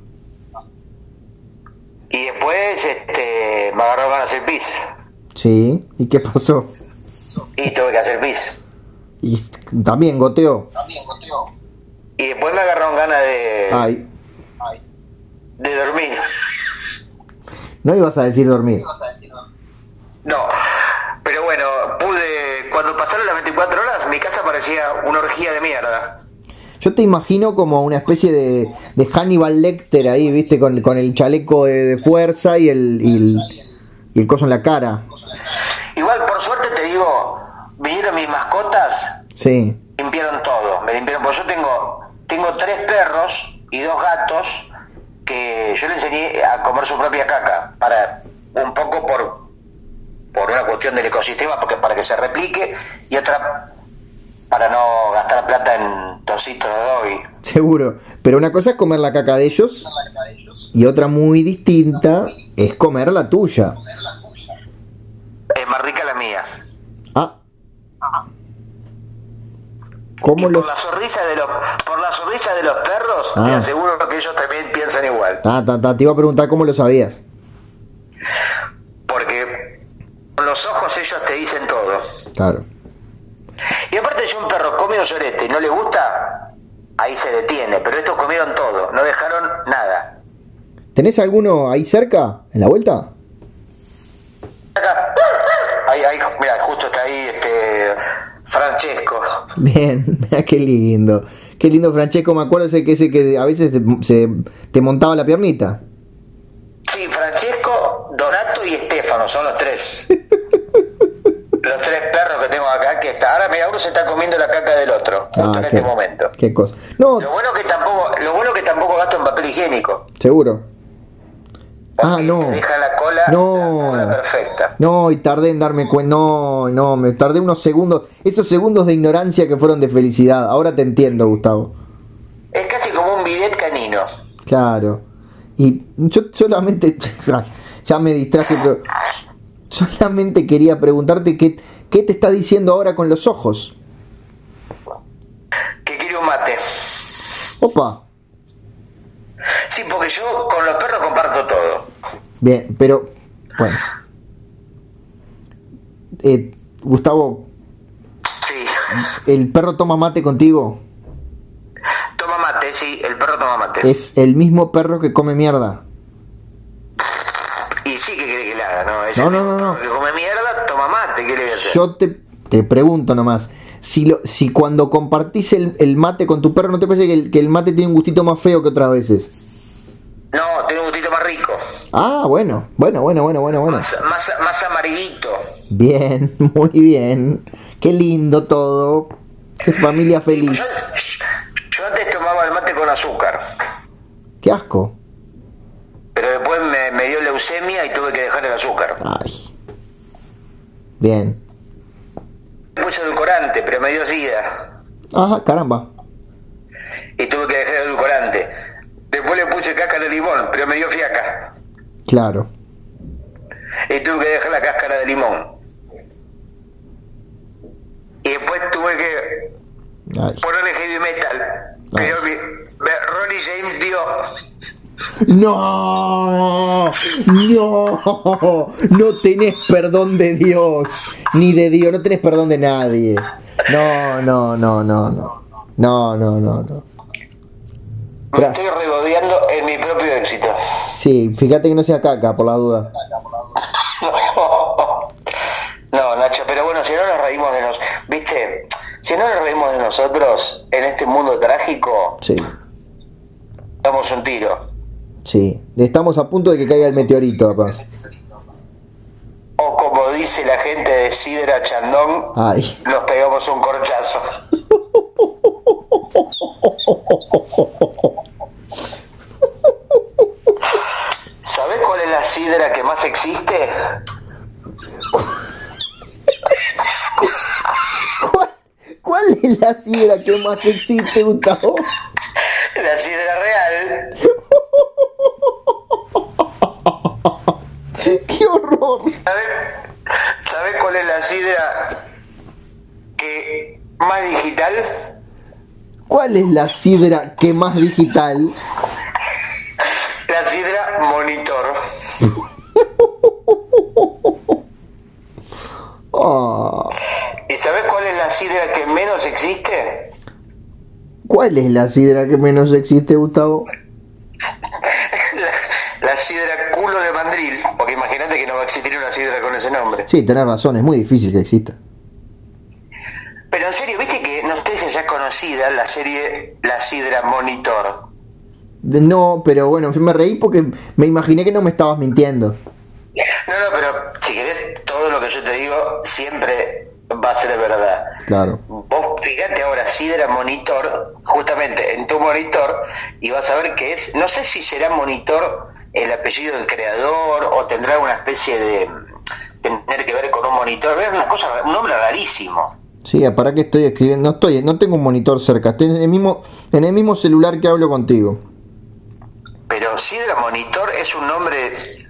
Y después este, me agarró ganas de hacer pis. Sí, ¿y qué pasó? Y tuve que hacer pis. Y también goteó. También goteó. Y después me agarraron ganas de. Ay. De dormir. No ibas a decir dormir. No, pero bueno, pude. Cuando pasaron las 24 horas, mi casa parecía una orgía de mierda. Yo te imagino como una especie de, de Hannibal Lecter ahí, viste, con, con el chaleco de, fuerza y el, y el, y el coso en la cara. Igual, por suerte te digo, vinieron mis mascotas, sí. limpiaron todo, me limpiaron, porque yo tengo, tengo tres perros y dos gatos que yo le enseñé a comer su propia caca, para un poco por, por una cuestión del ecosistema, porque para que se replique, y otra para no gastar plata en tocitos de doggy. Seguro, pero una cosa es comer la caca de ellos y otra muy distinta es comer la tuya. Es más rica la mía. Ah, ¿Cómo por, la sonrisa de los, por la sonrisa de los perros, te ah. aseguro que ellos también piensan igual. te iba a preguntar cómo lo sabías. Con los ojos ellos te dicen todo. Claro. Y aparte, si un perro come un sorete y no le gusta, ahí se detiene. Pero estos comieron todo, no dejaron nada. ¿Tenés alguno ahí cerca, en la vuelta? Acá. Ahí, ahí, mira, justo está ahí este Francesco. Bien, qué lindo. Qué lindo Francesco, me acuerdo ese que ese que a veces te, se, te montaba la piernita. Sí, Francesco, son los tres. los tres perros que tengo acá que está. Ahora mira, uno se está comiendo la caca del otro, justo ah, en este momento. Qué cosa. No. Lo bueno que tampoco, lo bueno que tampoco gasto en papel higiénico. Seguro. Ah, no. Deja la cola, No. la cola perfecta. No, y tardé en darme cuenta. No, no, me tardé unos segundos. Esos segundos de ignorancia que fueron de felicidad. Ahora te entiendo, Gustavo. Es casi como un bidet canino. Claro. Y yo solamente. Ya me distraje, pero. Solamente quería preguntarte qué, qué te está diciendo ahora con los ojos. Que quiere un mate. Opa. Sí, porque yo con los perros comparto todo. Bien, pero. Bueno. Eh, Gustavo, Sí. ¿el perro toma mate contigo? Toma mate, sí, el perro toma mate. Es el mismo perro que come mierda. Sí que quiere que le haga, ¿no? Es No, no, no, Que come mierda, toma mate, ¿qué le voy a hacer? Yo te, te pregunto nomás, si, lo, si cuando compartís el, el mate con tu perro, ¿no te parece que el, que el mate tiene un gustito más feo que otras veces? No, tiene un gustito más rico. Ah, bueno, bueno, bueno, bueno, bueno, bueno. Más, más, más amarguito. Bien, muy bien. Qué lindo todo. Qué familia feliz. Yo, yo antes tomaba el mate con azúcar, Qué asco. Pero después me, me dio leucemia y tuve que dejar el azúcar. Ay. Bien. Puse edulcorante, pero me dio sida Ajá, caramba. y tuve que dejar el edulcorante. Después le puse cáscara de limón, pero me dio fiaca Claro. y tuve que dejar la cáscara de limón. Y después tuve que Ay. ponerle heavy metal, pero mi, me- Ronnie James dio No, no, no tenés perdón de Dios, ni de Dios, no tenés perdón de nadie. No, no, no, no, no, no, no, no, no. Me estoy regodeando en mi propio éxito. Sí, fíjate que no sea caca, por la duda. No, Nacho, pero bueno, si no nos reímos de nos... ¿Viste? Si no nos reímos de nosotros en este mundo trágico, Sí, damos un tiro. Sí. Estamos a punto de que caiga el meteorito, capaz. O como dice la gente de Sidra Chandón, Ay. nos pegamos un corchazo. ¿Sabés cuál es la sidra que más existe? ¿Cuál, cuál es la sidra que más existe, Gustavo? La sidra real. ¡Qué horror! ¿Sabés, ¿Sabés cuál es la sidra que más digital? ¿Cuál es la sidra que más digital? La sidra monitor. Ah, ¿Y sabés cuál es la sidra que menos existe? ¿Cuál es la sidra que menos existe, Gustavo? La, la sidra culo de mandril. Porque imagínate que no va a existir una sidra con ese nombre. Sí, tenés razón, es muy difícil que exista. Pero en serio, viste que no sé si ya es conocida la serie La Sidra Monitor. No, pero bueno, me reí porque me imaginé que no me estabas mintiendo. No, no, pero si querés, todo lo que yo te digo siempre va a ser verdad. Claro. Vos fíjate ahora, Sidra Monitor, justamente en tu monitor, y vas a ver que es, no sé si será monitor el apellido del creador o tendrá una especie de tener que ver con un monitor, es una cosa, un nombre rarísimo. Sí, ¿para qué estoy escribiendo? No estoy, no tengo un monitor cerca, estoy en el mismo, en el mismo celular que hablo contigo. Pero Sidra Monitor es un nombre,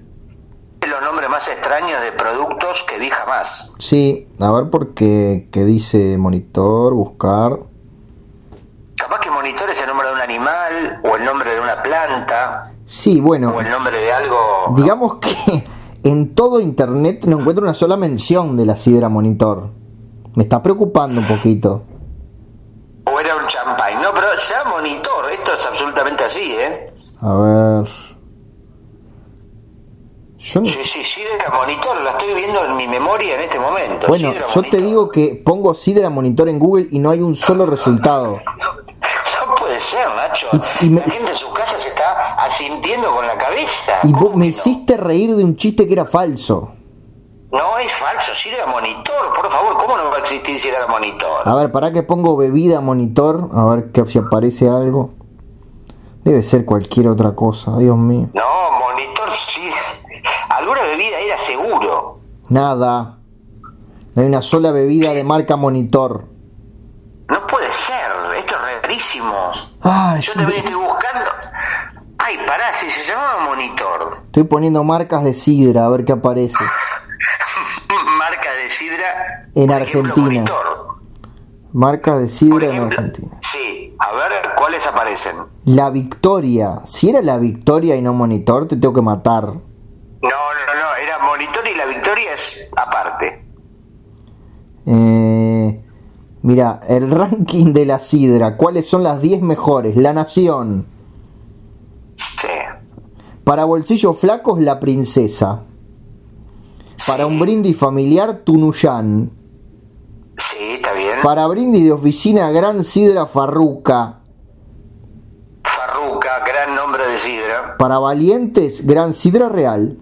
los nombres más extraños de productos que vi jamás. Sí, a ver por qué, qué dice monitor, buscar. Capaz que monitor es el nombre de un animal, o el nombre de una planta, Sí, bueno, o el nombre de algo. digamos que en todo internet no encuentro una sola mención de la sidra monitor. Me está preocupando un poquito. O era un champagne. No, pero se llama monitor. Esto es absolutamente así, ¿eh? A ver. Yo no- Sí, sí, Sidra Monitor. La estoy viendo en mi memoria en este momento. Bueno, Sidra yo te digo que pongo sidra monitor en Google y no hay un solo resultado. No puede ser, Nacho. Y- y me- La gente en su casa se está asintiendo con la cabeza. Y ¿Cómo vos me no? hiciste reír de un chiste que era falso. No, es falso. Sidra Monitor, por favor. ¿Cómo no va a existir Sidra Monitor? A ver, para que pongo bebida monitor, a ver que si aparece algo. Debe ser cualquier otra cosa, Dios mío. No, Monitor Sidra. bebida era seguro. Nada. No hay una sola bebida de marca Monitor. No puede ser, esto es rarísimo. Ay, Yo también estoy buscando. Ay, pará, si se llamaba Monitor. Estoy poniendo marcas de sidra a ver qué aparece. Marca de sidra. En ejemplo, Argentina. Monitor. Marcas de sidra en ejemplo, Argentina. Sí, a ver cuáles aparecen. La Victoria. Si era la Victoria y no Monitor, te tengo que matar. No, no, no, era Monitor y la Victoria es aparte. Eh, mira, el ranking de la sidra. ¿Cuáles son las 10 mejores? La Nación. Sí. Para bolsillos flacos, La Princesa. Para un brindis familiar, Tunuyán. Sí, está bien. Para brindis de oficina, Gran Sidra Farruca. Farruca, gran nombre de sidra. Para valientes, Gran Sidra Real.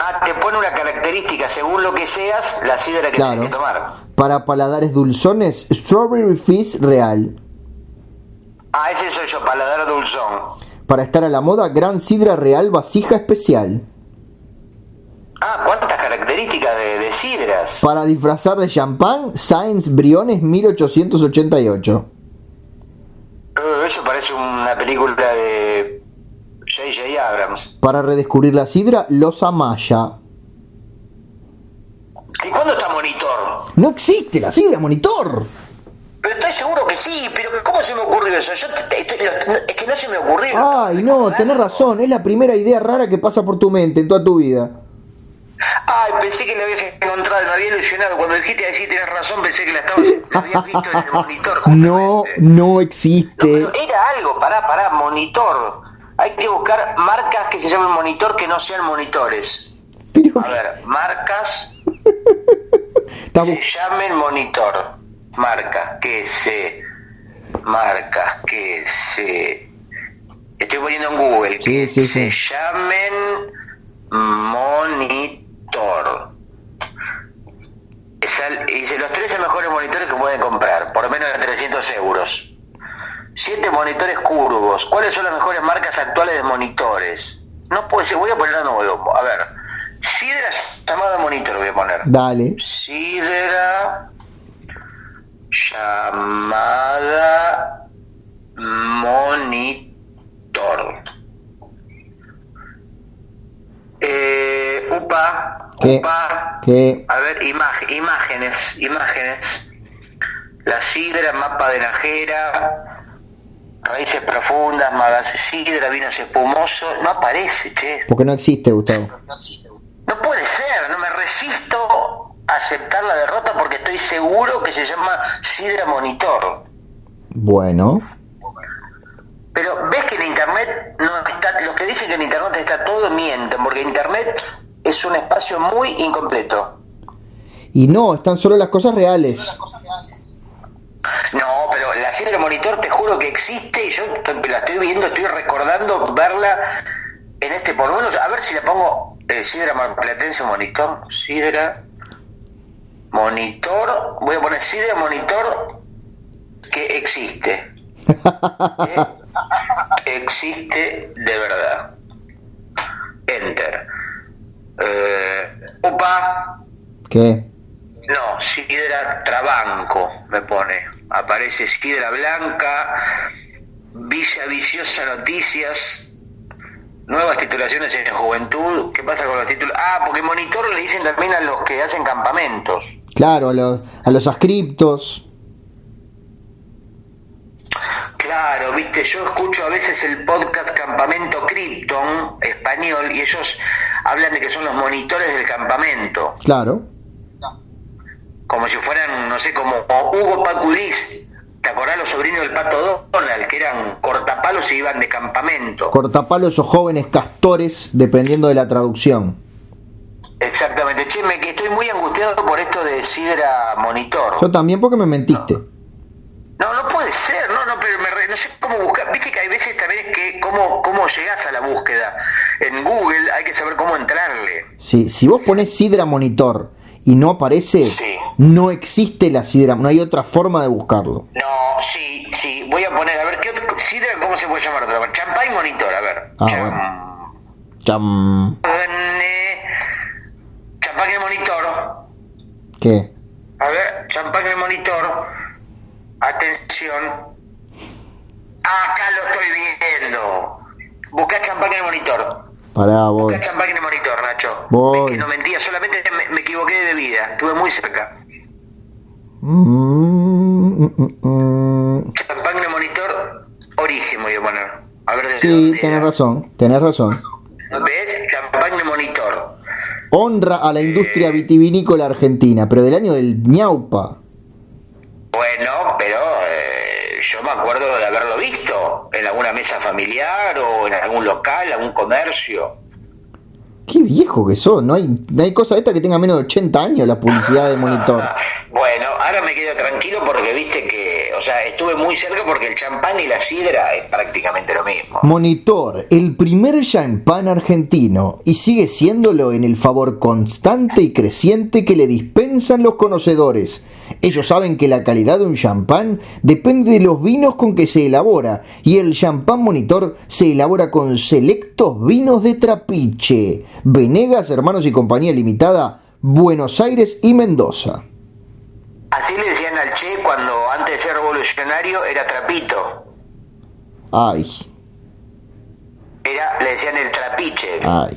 Ah, te pone una característica, según lo que seas, la sidra que Claro. tienes que tomar. Para paladares dulzones, Strawberry Fizz Real. Ah, ese soy yo, paladar dulzón. Para estar a la moda, Gran Sidra Real Vasija Especial. Ah, cuántas características de, de sidras. Para disfrazar de champán, Science Briones 1888. Eh, eso parece una película de J.J. Abrams. Para redescubrir la sidra, Los Amaya. ¿Y cuándo está Monitor? No existe la sidra, monitor. Pero estoy seguro que sí, pero ¿cómo se me ocurrió eso? Yo estoy- es que no se me ocurrió. Ay, no, tenés razón. Es la primera idea rara que pasa por tu mente en toda tu vida. Ay, pensé que lo habías encontrado, me había ilusionado. Cuando dijiste así, tenés razón, pensé que la, estabas, la habías visto en el monitor. No, no No, existe. pero era algo, pará, pará, monitor. Hay que buscar marcas que se llamen monitor que no sean monitores. Pero A ver, marcas está se llamen monitor. Marcas que se. Marcas que se. Estoy poniendo en Google. Sí, que sí, se sí. llamen monitor. Y dice los 13 mejores monitores que pueden comprar, por menos de 300 euros. 7 monitores curvos. ¿Cuáles son las mejores marcas actuales de monitores? No puede ser, voy a poner a nuevo. A ver, Sidra llamada monitor voy a poner. Dale. Sidra llamada monitor. Eh, upa, ¿Qué? upa. ¿Qué? A ver, imágenes, imágenes. La sidra, mapa de Najera, raíces profundas, magace sidra, vinos espumosos. No aparece, che. Porque no existe, Gustavo. No puede ser, no me resisto a aceptar la derrota porque estoy seguro que se llama Sidra Monitor. Bueno. Pero ves que en internet no está, los que dicen que en internet está todo mienten, porque internet es un espacio muy incompleto. Y no, están solo las cosas reales. No, pero la Sidra Monitor te juro que existe y yo la estoy viendo, estoy recordando verla en este, por lo menos, a ver si le pongo eh, Sidra Marplatense Monitor, Sidra Monitor, voy a poner Sidra Monitor que existe. Que existe de verdad. Enter. Eh, upa, ¿Qué? No, Sidra Trabanco me pone. Aparece Sidra Blanca, Villa Viciosa Noticias, nuevas titulaciones en juventud. ¿Qué pasa con los títulos? Ah, porque monitor le dicen también a los que hacen campamentos. Claro, a los, a los ascriptos. Claro, viste, yo escucho a veces el podcast Campamento Krypton español y ellos hablan de que son los monitores del campamento. Claro. Como si fueran, no sé, como Hugo Paculis, ¿te acordás los sobrinos del Pato Donald, que eran cortapalos y iban de campamento? Cortapalos o jóvenes castores, dependiendo de la traducción. Exactamente, che, me que estoy muy angustiado por esto de Sidra Monitor. Yo también porque me mentiste. No, no puede ser, no, no, pero me re- no sé cómo buscar. Viste que hay veces también es que cómo, cómo llegás a la búsqueda. En Google hay que saber cómo entrarle. Si, si vos pones sidra monitor y no aparece, Sí. no existe la sidra, no hay otra forma de buscarlo. No, sí, sí, voy a poner, a ver, ¿qué Sidra, ¿cómo se puede llamar? Champagne Monitor, a ver. Ah, Cham- bueno. Cham. champán monitor. ¿Qué? A ver, champán monitor. Atención. Acá lo estoy viendo. Busca champán el monitor. Pará, en el monitor, Nacho. Voy. Que no mentía, solamente me, me equivoqué de bebida. Estuve muy cerca. Mm, mm, mm, mm. Champán en el monitor, origen voy a poner. A ver desde Sí, tenés era. razón, tenés razón. ¿Ves? El monitor. Honra a la industria vitivinícola argentina, pero del año del ñaupa. Bueno, pero eh, yo me acuerdo de haberlo visto en alguna mesa familiar o en algún local, algún comercio. Qué viejo que sos, no hay, no hay cosa esta que tenga menos de 80 años la publicidad de monitor. Bueno, ahora me quedo tranquilo porque viste que, o sea, estuve muy cerca porque el champán y la sidra es prácticamente lo mismo. Monitor, el primer champán argentino, y sigue siéndolo en el favor constante y creciente que le dispensan los conocedores. Ellos saben que la calidad de un champán depende de los vinos con que se elabora, y el champán Monitor se elabora con selectos vinos de Trapiche, Venegas, Hermanos y Compañía Limitada, Buenos Aires y Mendoza. Así le decían al Che cuando antes de ser revolucionario era trapito. Ay, Era, le decían el trapiche. ay.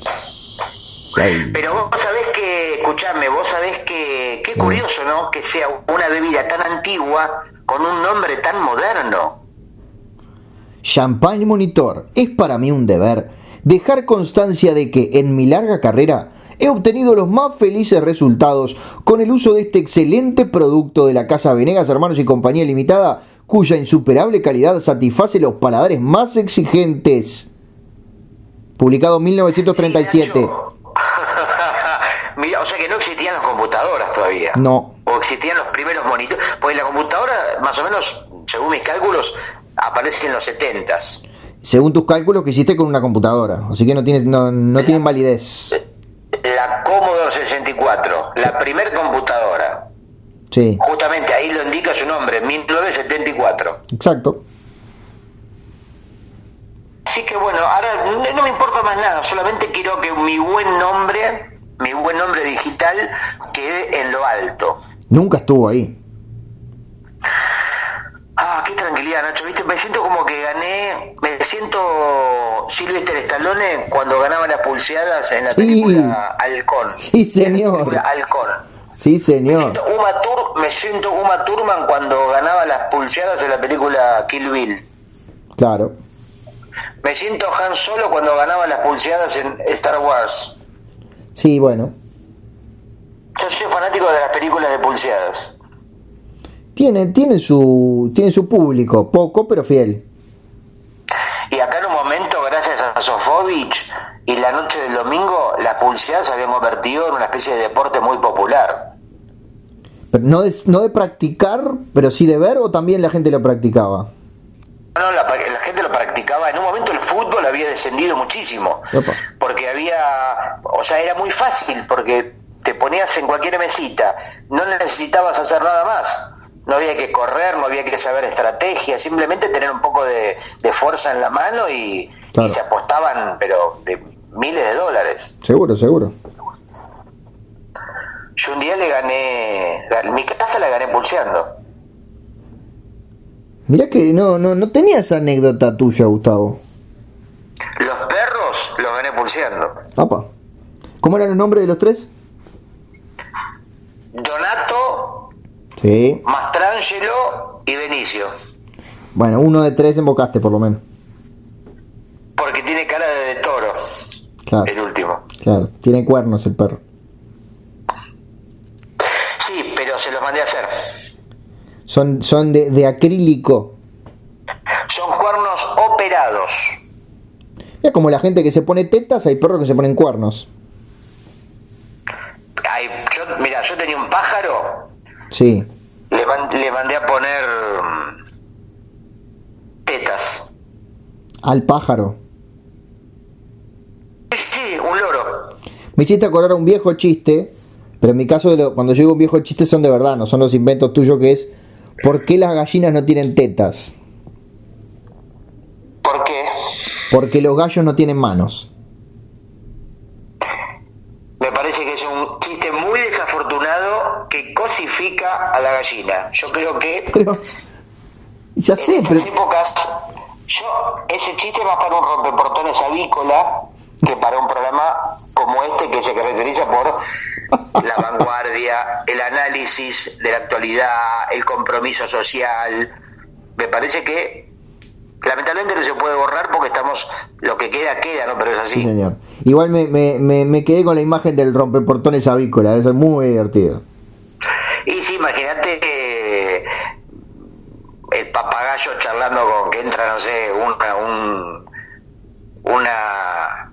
Pero vos sabés que, escuchame, vos sabés que, qué curioso, ¿no? Que sea una bebida tan antigua con un nombre tan moderno. Champagne Monitor, es para mí un deber dejar constancia de que en mi larga carrera he obtenido los más felices resultados con el uso de este excelente producto de la Casa Venegas Hermanos y Compañía Limitada, cuya insuperable calidad satisface los paladares más exigentes. Publicado en 1937. Sí, Mira, o sea que no existían las computadoras todavía. No, O existían los primeros monitores. Porque la computadora, más o menos, según mis cálculos, aparece en los 70s. según tus cálculos que hiciste con una computadora, así que no, tienes, no, no tienen validez. La Commodore 64, la primer computadora. Sí, Justamente ahí lo indica su nombre, 1974. exacto. Así que bueno, ahora no me importa más nada, solamente quiero que mi buen nombre, mi buen nombre digital, quede en lo alto. Nunca estuvo ahí. Ah, qué tranquilidad, Nacho, ¿viste? Me siento como que gané, me siento Sylvester Stallone cuando ganaba las pulseadas en la Sí. película Halcón. Sí, señor. En la película Halcón. Sí, Me señor. siento, Uma Thur- me siento Uma Thurman cuando ganaba las pulseadas en la película Kill Bill. Claro. Me siento Han Solo cuando ganaba las pulseadas en Star Wars. Sí, bueno. Yo soy fanático de las películas de pulseadas. Tiene, tiene, su, tiene su público, poco pero fiel. Y acá en un momento, gracias a Sofovich y la noche del domingo, las pulseadas se habían convertido en una especie de deporte muy popular. Pero no, de, no de practicar, pero sí de ver o también la gente lo practicaba. No, la, la gente lo practicaba. En un momento el fútbol había descendido muchísimo. Opa. Porque había, o sea, era muy fácil porque te ponías en cualquier mesita, no necesitabas hacer nada más. No había que correr, no había que saber estrategia, simplemente tener un poco de, de fuerza en la mano y, Claro. y se apostaban, pero de miles de dólares. Seguro, seguro. Yo un día le gané, mi casa la gané pulseando. Mirá que no, no, no tenía esa anécdota tuya, Gustavo. ¿Cómo eran los nombres de los tres? Donato, Sí. Mastrangelo y Benicio. Bueno, uno de tres embocaste por lo menos. Porque tiene cara de, de toro, Claro, el último. claro. Tiene cuernos el perro. Sí, pero se los mandé a hacer. Son, son de, de acrílico. Son cuernos operados. Es como la gente que se pone tetas, hay perros que se ponen cuernos. Ay, yo, mira, yo tenía un pájaro, Sí. le, man- le mandé a poner mm, tetas. Al pájaro. Sí, sí, un loro. Me hiciste acordar a un viejo chiste, pero en mi caso, de lo- cuando yo digo un viejo chiste son de verdad, no son los inventos tuyos que es ¿por qué las gallinas no tienen tetas? ¿Por qué? Porque los gallos no tienen manos. Me parece que es un chiste muy desafortunado que cosifica a la gallina. Yo creo que. Pero, ya sé, en pero. épocas, yo, ese chiste va para un rompeportones avícola que para un programa como este que se caracteriza por la vanguardia, el análisis de la actualidad, el compromiso social. Me parece que lamentablemente no se puede borrar porque estamos, lo que queda, queda, ¿no? Pero es así. Sí, señor. Igual me, me, me, me quedé con la imagen del rompeportones avícola, debe ser muy divertido. Y sí, imagínate eh, el papagayo charlando con que entra, no sé, una, un, una,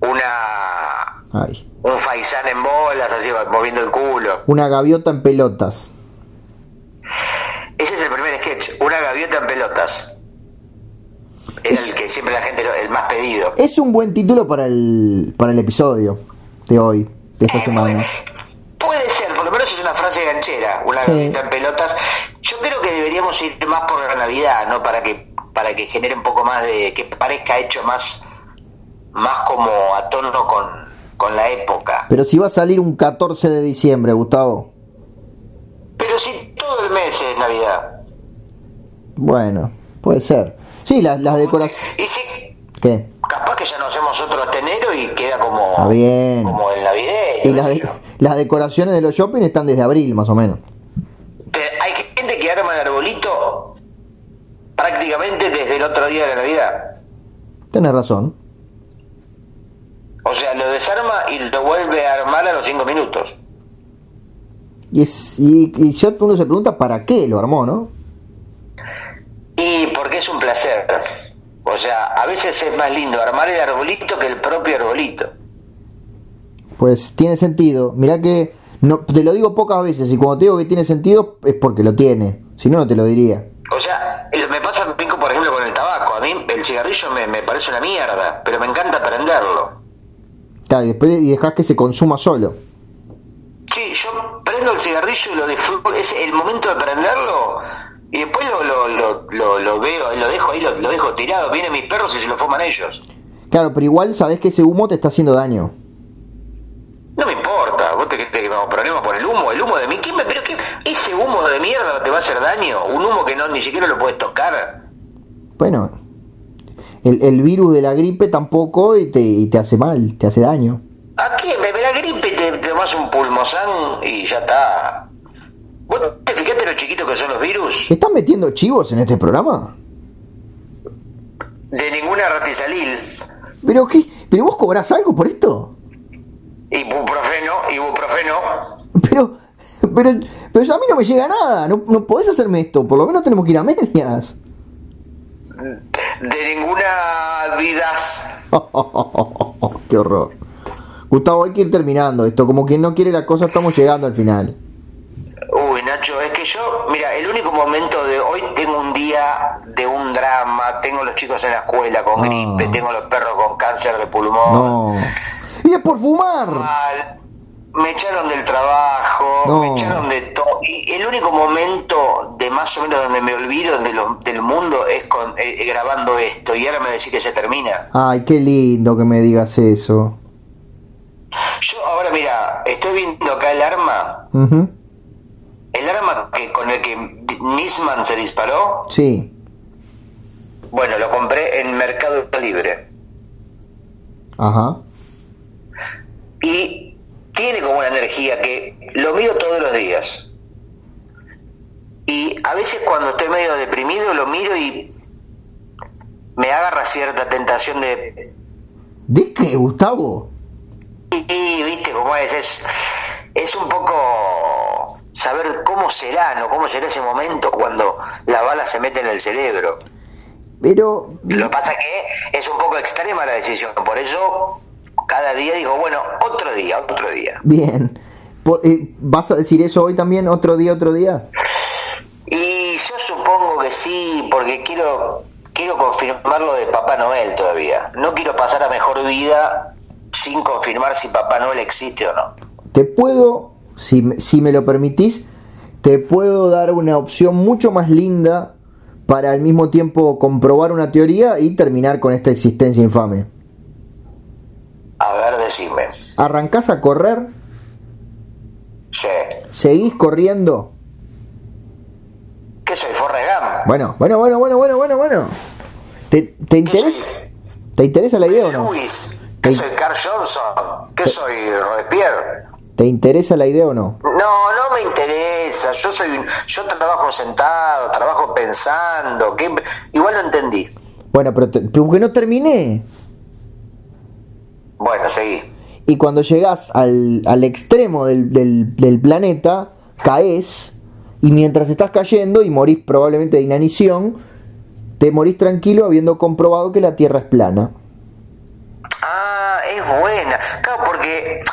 una, Ay. un faisán en bolas, así moviendo el culo. Una gaviota en pelotas. Ese es el primer sketch, una gaviota en pelotas. Era el que siempre la gente, lo- el más pedido. Es un buen título para el, para el episodio de hoy, de esta Eh, semana. Puede ser, por lo menos es una frase ganchera, una Sí. gaviota en pelotas. Yo creo que deberíamos ir más por la Navidad, ¿no? Para que para que genere un poco más de que parezca hecho más más como a tono con, con la época. Pero si va a salir un 14 de diciembre, Gustavo. Pero si todo el mes es Navidad. Bueno, puede ser. Sí, las, las decoraciones... Y si ¿Qué? capaz que ya nos hacemos otro tenero y queda como Está bien. como el navideño. Y las, de- las decoraciones de los shopping están desde abril, más o menos. Hay gente que arma el arbolito prácticamente desde el otro día de la Navidad. Tenés razón. O sea, lo desarma y lo vuelve a armar a los cinco minutos. Y, es, y, y ya uno se pregunta para qué lo armó, ¿no? Y porque es un placer. O sea, a veces es más lindo armar el arbolito que el propio arbolito. Pues tiene sentido. Mirá que no, te lo digo pocas veces y cuando te digo que tiene sentido es porque lo tiene. Si no, no te lo diría. O sea, me pasa mí, por ejemplo, con el tabaco. A mí el cigarrillo me, me parece una mierda, pero me encanta prenderlo. Y después y dejás que se consuma solo. Sí, yo prendo el cigarrillo y lo disfruto. Es el momento de prenderlo y después lo, lo, lo, lo, lo veo, lo dejo ahí, lo, lo dejo tirado. Vienen mis perros y se lo fuman ellos. Claro, pero igual sabés que ese humo te está haciendo daño. No me importa, vos te que tengo problemas por el humo, el humo de mí, ¿qué me, pero qué, ese humo de mierda te va a hacer daño, un humo que no ni siquiera lo puedes tocar. Bueno, el, el virus de la gripe tampoco y te, y te hace mal, te hace daño. ¿A qué? Me ve la gripe, te, te tomas un pulmosán y ya está. ¿Vos te fijaste lo chiquitos que son los virus? ¿Están metiendo chivos en este programa? De ninguna ratizalil, ¿Pero qué? ¿Pero vos cobrás algo por esto? ibuprofeno, ibuprofeno. Pero, pero, pero a mí no me llega nada. No, no podés hacerme esto. Por lo menos tenemos que ir a medias. De ninguna vidas. Qué horror. Gustavo, hay que ir terminando esto. Como quien no quiere la cosa, estamos llegando al final. Uy, Nacho, es que yo, mira, el único momento de hoy tengo un día de un drama, tengo los chicos en la escuela con gripe, tengo los perros con cáncer de pulmón. No. Y es por fumar. mal, me echaron del trabajo, No. me echaron de todo. Y el único momento de más o menos donde me olvido de lo- del mundo es con, eh, grabando esto. Y ahora me decís que se termina. Ay, qué lindo que me digas eso. Estoy viendo acá el arma. El arma que, con el que Nisman se disparó, Sí. bueno, lo compré en Mercado Libre. Ajá. Y tiene como una energía que lo miro todos los días. Y a veces cuando estoy medio deprimido lo miro y me agarra cierta tentación de... ¿De qué, Gustavo? Y, y, viste cómo es, es, es un poco saber cómo será, ¿no? Cómo será ese momento cuando la bala se mete en el cerebro. Pero. Lo pasa que es un poco extrema la decisión, por eso cada día digo, bueno, otro día, otro día. Bien. Eh, ¿Vas a decir eso hoy también? ¿Otro día, otro día? Y yo supongo que sí, porque quiero quiero confirmar lo de Papá Noel todavía. No quiero pasar a mejor vida sin confirmar si Papá Noel existe o no. Te puedo, si, me- si me lo permitís, te puedo dar una opción mucho más linda para al mismo tiempo comprobar una teoría y terminar con esta existencia infame. A ver, decime. Arrancás a correr Sí. ¿Seguís corriendo? ¿Qué soy, Forrest Gump? Bueno, bueno, bueno, bueno, bueno, bueno, bueno. ¿Te, te ¿Qué interesa, soy? ¿Te interesa la idea o no? Lewis? ¿Qué Te- soy, Carl Johnson? ¿Qué soy, Robespierre? ¿Te interesa la idea o no? No, no me interesa. Yo soy, un- yo trabajo sentado, trabajo pensando. Igual no entendí. Bueno, pero, te- pero que no terminé. Bueno, seguí. Y cuando llegás al, al extremo del, del- del planeta, caes. Y mientras estás cayendo y morís probablemente de inanición, te morís tranquilo habiendo comprobado que la Tierra es plana. Ah, es buena. Claro, porque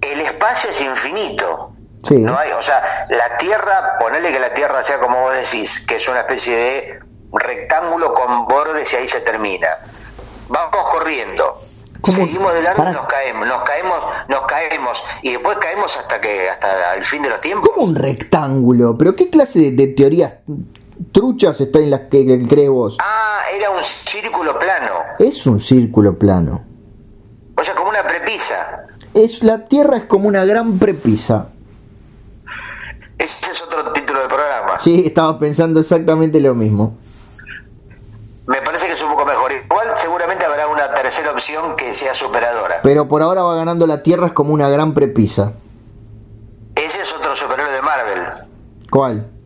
el espacio es infinito. Sí. No hay, o sea, la Tierra, ponerle que la Tierra sea como vos decís, que es una especie de rectángulo con bordes y ahí se termina. Vamos corriendo. ¿Cómo? Seguimos de largo y nos caemos, nos caemos, nos caemos y después caemos hasta que hasta el fin de los tiempos. ¿Cómo un rectángulo? ¿Pero qué clase de, de teorías truchas está en las que, crees vos? Ah, era un círculo plano, Es un círculo plano. o sea, como una prepisa. Es, la Tierra es como una gran prepisa. Ese es otro título del programa. Sí, estaba pensando exactamente lo mismo. Me parece que es un poco mejor. Igual seguramente habrá una tercera opción que sea superadora. Pero por ahora va ganando la Tierra es como una gran prepisa. Ese es otro superhéroe de Marvel. ¿Cuál?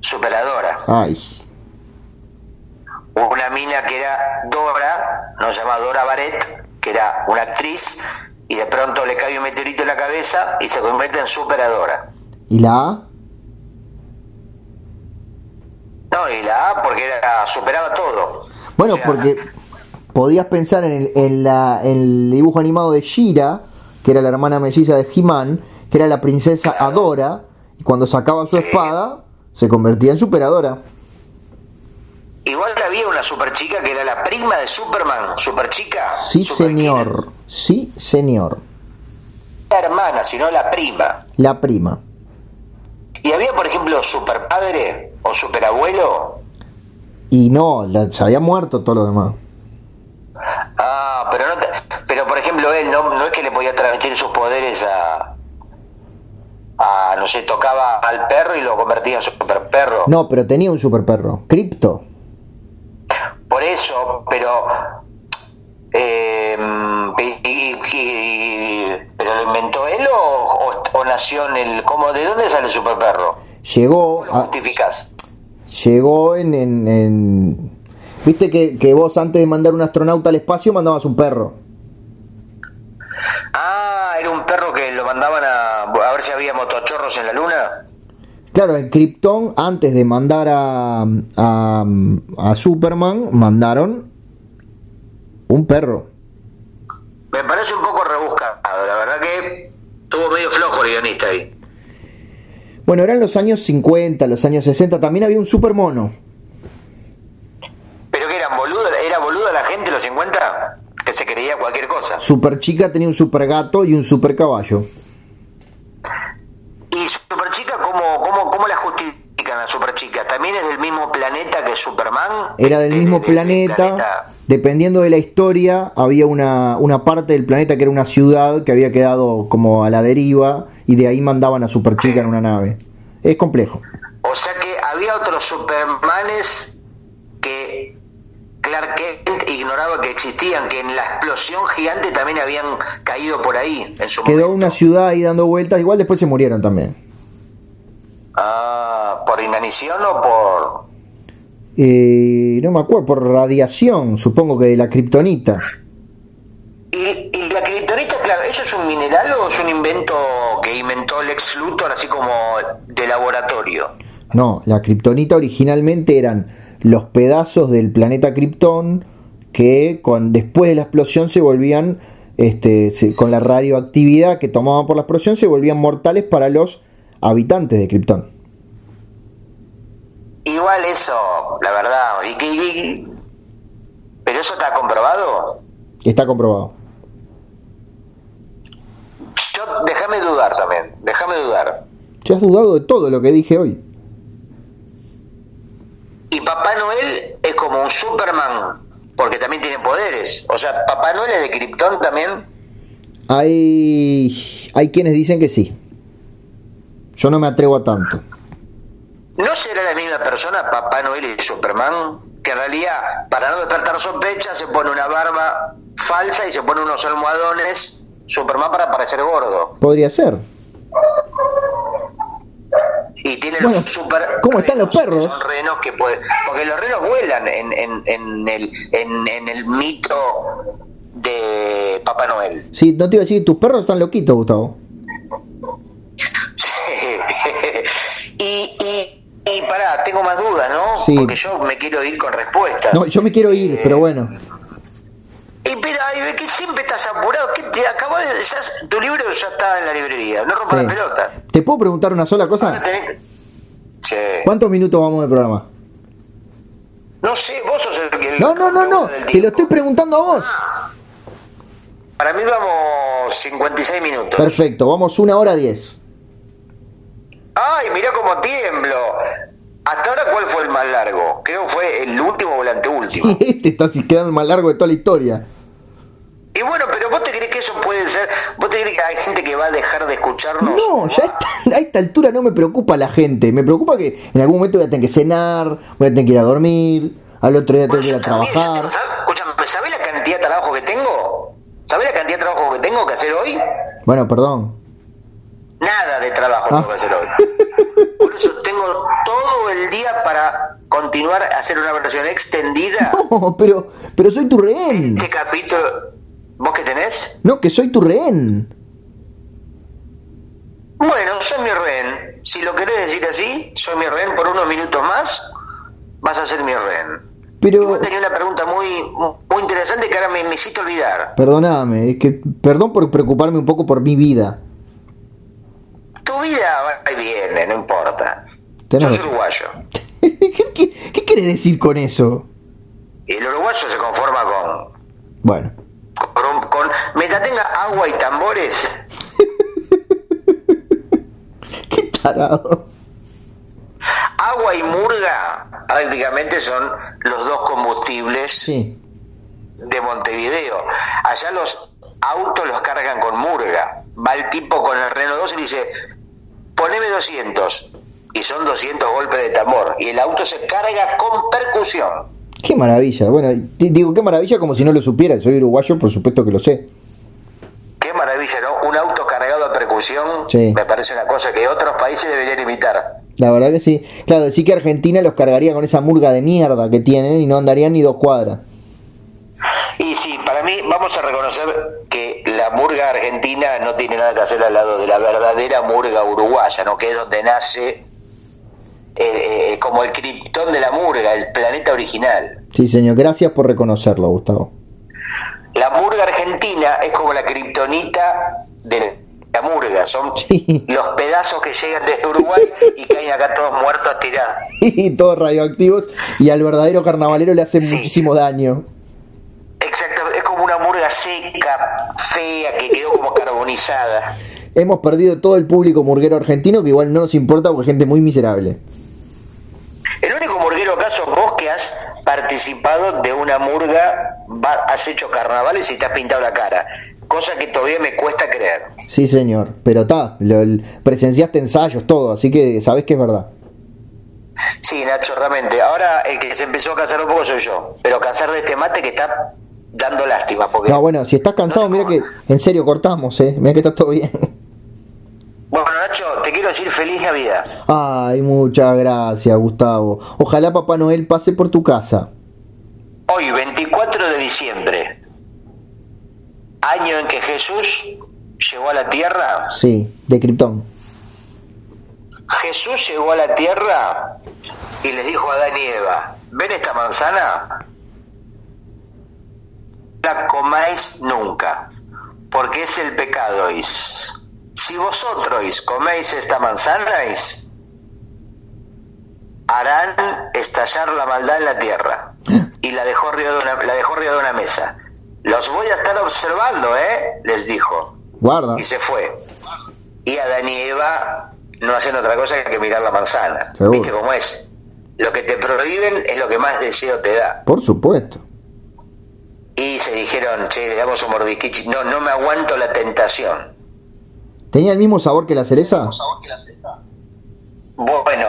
Superadora. Ay. Una mina que era Dora, nos llama Dora Barrett, que era una actriz, y de pronto le cae un meteorito en la cabeza y se convierte en superadora. ¿Y la A? No, y la A porque era, superaba todo. Bueno, O sea, porque podías pensar en el, en la, en el dibujo animado de Shira, que era la hermana melliza de He-Man, que era la princesa Adora, y cuando sacaba su espada, se convertía en superadora. Igual había una super chica que era la prima de Superman, super chica. Sí, señor. Sí, señor. La hermana, sino la prima. La prima. Y había, por ejemplo, super padre o super abuelo. Y no, la- se había muerto todo lo demás. Ah, pero no, te- pero por ejemplo él no, no es que le podía transmitir sus poderes a, a no sé, tocaba al perro y lo convertía en super perro. No, pero tenía un super perro. Crypto. Por eso, pero eh, y- y- y- pero lo inventó él o, o- o nació en el cómo de dónde sale el super perro? Llegó, ¿Cómo lo a- justificás? llegó en, en, en- Viste que, que vos antes de mandar un astronauta al espacio mandabas un perro. Ah, era un perro que lo mandaban a, a ver si había motochorros en la luna. Claro, en Krypton, antes de mandar a, a, a Superman, mandaron un perro. Me parece un poco rebuscado, la verdad que estuvo medio flojo el guionista ahí. Bueno, eran los años 50, los años 60, también había un super mono. ¿Pero que eran boludo? ¿Era boludo la gente en los 50? Que se creía cualquier cosa. Super chica tenía un super gato y un super caballo. ¿Y Superchica cómo, cómo, cómo la justifican a Superchica? ¿También es del mismo planeta que Superman? Era del De- mismo de- de- planeta. Dependiendo de la historia, había una, una parte del planeta que era una ciudad que había quedado como a la deriva y de ahí mandaban a Super Chica en una nave. Es complejo. O sea que había otros Supermanes Clark Kent ignoraba que existían, que en la explosión gigante también habían caído por ahí en su Quedó momento. una ciudad ahí dando vueltas, igual después se murieron también. Ah, ¿por inanición o por...? Eh, no me acuerdo, por radiación, supongo que de la kriptonita. ¿Y, y la kriptonita, claro, eso es un mineral o es un invento que inventó Lex Luthor así como de laboratorio? No, la kriptonita originalmente eran los pedazos del planeta Krypton que con, después de la explosión se volvían, este, se- con la radioactividad que tomaban por la explosión, se volvían mortales para los habitantes de Krypton. Igual eso, la verdad, y y- ¿Pero eso está comprobado? Está comprobado. Yo, déjame dudar también, déjame dudar. Ya has dudado de todo lo que dije hoy. Y Papá Noel es como un Superman, porque también tiene poderes. O sea, Papá Noel es de Krypton también. Hay, hay quienes dicen que sí. Yo no me atrevo a tanto. ¿No será la misma persona, Papá Noel y Superman? Que en realidad, para no despertar sospechas, se pone una barba falsa y se pone unos almohadones Superman para parecer gordo. Podría ser. Y tiene Bueno, los super. ¿cómo están los perros? Son renos que pueden. Porque los renos vuelan en, en, en, el, en, en el mito de Papá Noel. Sí, no te iba a decir, tus perros están loquitos, Gustavo. y, y, y pará, tengo más dudas, ¿no? Sí. Porque yo me quiero ir con respuestas. No, yo me quiero ir, Eh, pero bueno. Y pero ay, que siempre estás apurado, que te acabas de, ya- tu libro ya está en la librería, no rompas Sí. la pelota. ¿Te puedo preguntar una sola cosa? tenés- Che, ¿Cuántos minutos vamos de programa? No sé, vos sos el que... No, no, no, no. Te lo estoy preguntando a vos. Para mí vamos 56 minutos. Perfecto, vamos una hora diez. Ay, mirá cómo tiemblo. Hasta ahora, ¿cuál fue el más largo? Creo que fue el último o el anteúltimo. Este está así quedando más largo de toda la historia. Y bueno, pero vos te crees que eso puede ser. ¿Vos te crees que hay gente que va a dejar de escucharnos? No, ya a esta- a esta altura no me preocupa la gente. Me preocupa que en algún momento voy a tener que cenar, voy a tener que ir a dormir, al otro día tengo Bueno, que ir a también, trabajar. tengo- ¿sabes? ¿sabés la cantidad de trabajo que tengo? ¿Sabés la cantidad de trabajo que tengo que hacer hoy? Bueno, perdón. Nada de trabajo Ah. tengo que hacer hoy. Por eso tengo todo el día para continuar a hacer una versión extendida. No, pero, pero soy tu rehén. Este capítulo. ¿Vos qué tenés? No, que soy tu rehén. Bueno, soy mi rehén. Si lo querés decir así, soy mi rehén por unos minutos más, vas a ser mi rehén. Pero, vos tenías una pregunta muy, muy interesante que ahora me, me hiciste olvidar. perdóname, es que perdón por preocuparme un poco por mi vida. Tu vida va y viene, no importa. Tenés Sos uruguayo. ¿Qué, qué, qué querés decir con eso? El uruguayo se conforma con... Bueno, con, con mientras tenga agua y tambores, qué tarado. agua y murga prácticamente son los dos combustibles Sí. de Montevideo. Allá los autos los cargan con murga. Va el tipo con el Renault 2 y dice, poneme 200. Y son 200 golpes de tambor. Y el auto se carga con percusión. Qué maravilla. Bueno, di- digo qué maravilla como si no lo supiera. Soy uruguayo, por supuesto que lo sé. Qué maravilla, ¿no? Un auto cargado a percusión Sí. me parece una cosa que otros países deberían imitar. La verdad que sí. Claro, decir que Argentina los cargaría con esa murga de mierda que tienen y no andarían ni dos cuadras. Y sí, para mí vamos a reconocer que la murga argentina no tiene nada que hacer al lado de la verdadera murga uruguaya, ¿no? Que es donde nace eh, eh, como el criptón de la murga, el planeta original. Sí, señor. Gracias por reconocerlo, Gustavo. La murga argentina es como la kriptonita de la murga, son Sí. los pedazos que llegan desde Uruguay y caen acá todos muertos tirados. Y todos radioactivos y al verdadero carnavalero le hacen Sí. muchísimo daño. Exacto, es como una murga seca, fea, que quedó como carbonizada. Hemos perdido todo el público murguero argentino que igual no nos importa porque es gente muy miserable. El único murguero acá sos vos que has participado de una murga, has hecho carnavales y te has pintado la cara. Cosa que todavía me cuesta creer. Sí, señor. Pero está, presenciaste ensayos, todo, así que sabés que es verdad. Sí, Nacho, realmente. Ahora el que se empezó a cansar un poco soy yo. Pero cansar de este mate que está dando lástima. Porque... No, bueno, si estás cansado, mira que en serio cortamos, ¿eh? Mira que está todo bien. Bueno, Nacho, te quiero decir feliz Navidad. Ay, muchas gracias, Gustavo. Ojalá Papá Noel pase por tu casa. Hoy, 24 de diciembre, año en que Jesús llegó a la tierra. Sí, de Krypton. Jesús llegó a la tierra y les dijo a Adán y Eva, ¿ven esta manzana? La comáis nunca, porque es el pecado. Si vosotros coméis esta manzana, harán estallar la maldad en la tierra. Y la dejó arriba de una, la dejó arriba de una mesa. Los voy a estar observando, ¿eh? Les dijo. Guarda. Y se fue. Y Adán y Eva no hacen otra cosa que mirar la manzana. Seguro. ¿Viste cómo es? Lo que te prohíben es lo que más deseo te da. Por supuesto. Y se dijeron, che, le damos un mordisquichi. No, no me aguanto la tentación. ¿Tenía el mismo sabor que la cereza? Bueno,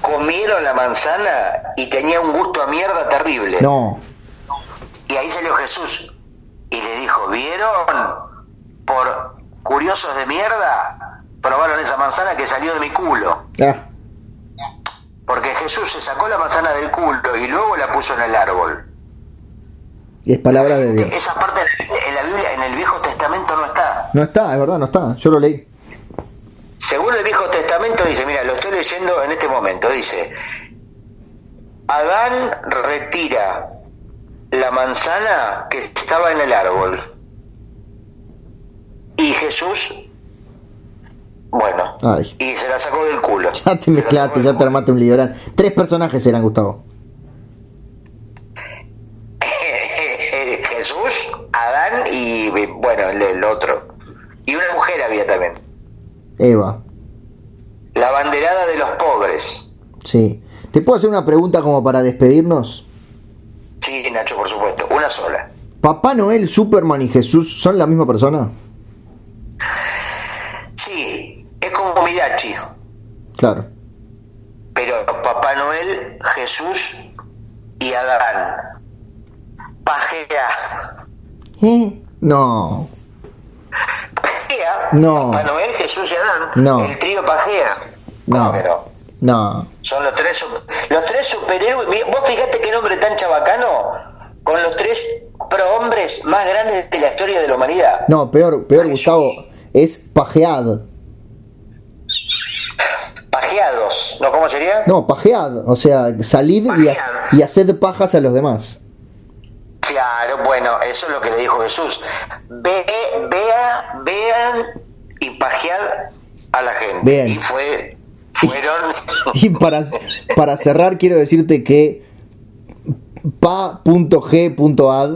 comieron la manzana y tenía un gusto a mierda terrible. No. Y ahí salió Jesús y le dijo, ¿vieron? Por curiosos de mierda, probaron esa manzana que salió de mi culo. Ah, Porque Jesús se sacó la manzana del culo y luego la puso en el árbol. Y es palabra de Dios. Esa parte en la Biblia, en el Viejo Testamento no está. No está, es verdad, no está. Yo lo leí. Según el Viejo Testamento dice, mira, lo estoy leyendo en este momento, dice, Adán retira la manzana que estaba en el árbol. Y Jesús, bueno, Ay. y se la sacó del culo. Ya te mezclaste, ya te armaste un lío. Eran tres personajes eran, Gustavo. Jesús, Adán y, bueno, el, el otro. Y una mujer había también. Eva. La banderada de los pobres. Sí. ¿Te puedo hacer una pregunta como para despedirnos? Sí, Nacho, por supuesto. Una sola. ¿Papá Noel, Superman y Jesús son la misma persona? Sí, es como Midachi. Claro. Pero Papá Noel, Jesús y Adán. Pajea. ¿Eh? No. Pajea. No. Papá Noel, Jesús y Adán. No. El trío Pajea. No. ¿Cómo que no? Son los tres, los tres superhéroes. Vos fijate qué nombre tan chabacano con los tres prohombres más grandes de la historia de la humanidad. No, peor, peor, Gustavo. Es pajead. Pajeados, ¿no? ¿Cómo sería? No, pajead. O sea, salid y, y haced pajas a los demás. Claro, bueno, eso es lo que le dijo Jesús. Ve, vea, vean y pajead a la gente. Bien. Y fue, fueron. Y para, para cerrar, quiero decirte que pa.g.ad.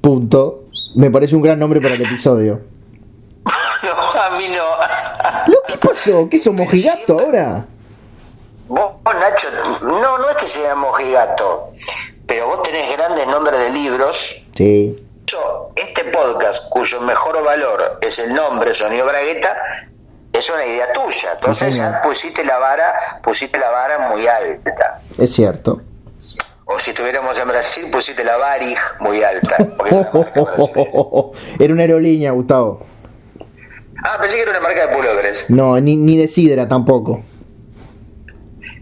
Punto, me parece un gran nombre para el episodio. no, a mí no. ¿Lo qué pasó? ¿Qué somos gigato ahora? Vos, Nacho, no, no es que sea mojigato, pero vos tenés grandes nombres de libros. Sí. Yo, Este podcast, cuyo mejor valor es el nombre Sonido Bragueta, es una idea tuya. Entonces ya pusiste la vara, pusiste la vara muy alta. Es cierto. O si estuviéramos en Brasil, pusiste la Varig muy alta. Era una aerolínea, Gustavo. Ah, pensé que era una marca de pullovers. No, ni, ni de sidra tampoco.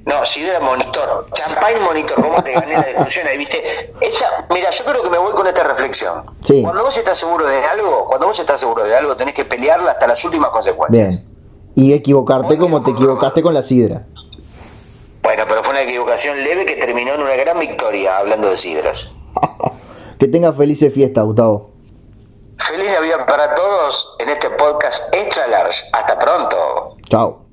No, si era monitor. Champagne monitor, ¿cómo te gané la discusión ahí, viste? Esa, mira, yo creo que me voy con esta reflexión. Sí. Cuando vos estás seguro de algo, cuando vos estás seguro de algo, tenés que pelearla hasta las últimas consecuencias. Bien. Y equivocarte como te equivocaste con la sidra. Bueno, pero fue una equivocación leve que terminó en una gran victoria, hablando de sidras. Que tengas felices fiestas, Gustavo. Feliz Navidad para todos en este podcast Extra Large. Hasta pronto. Chao.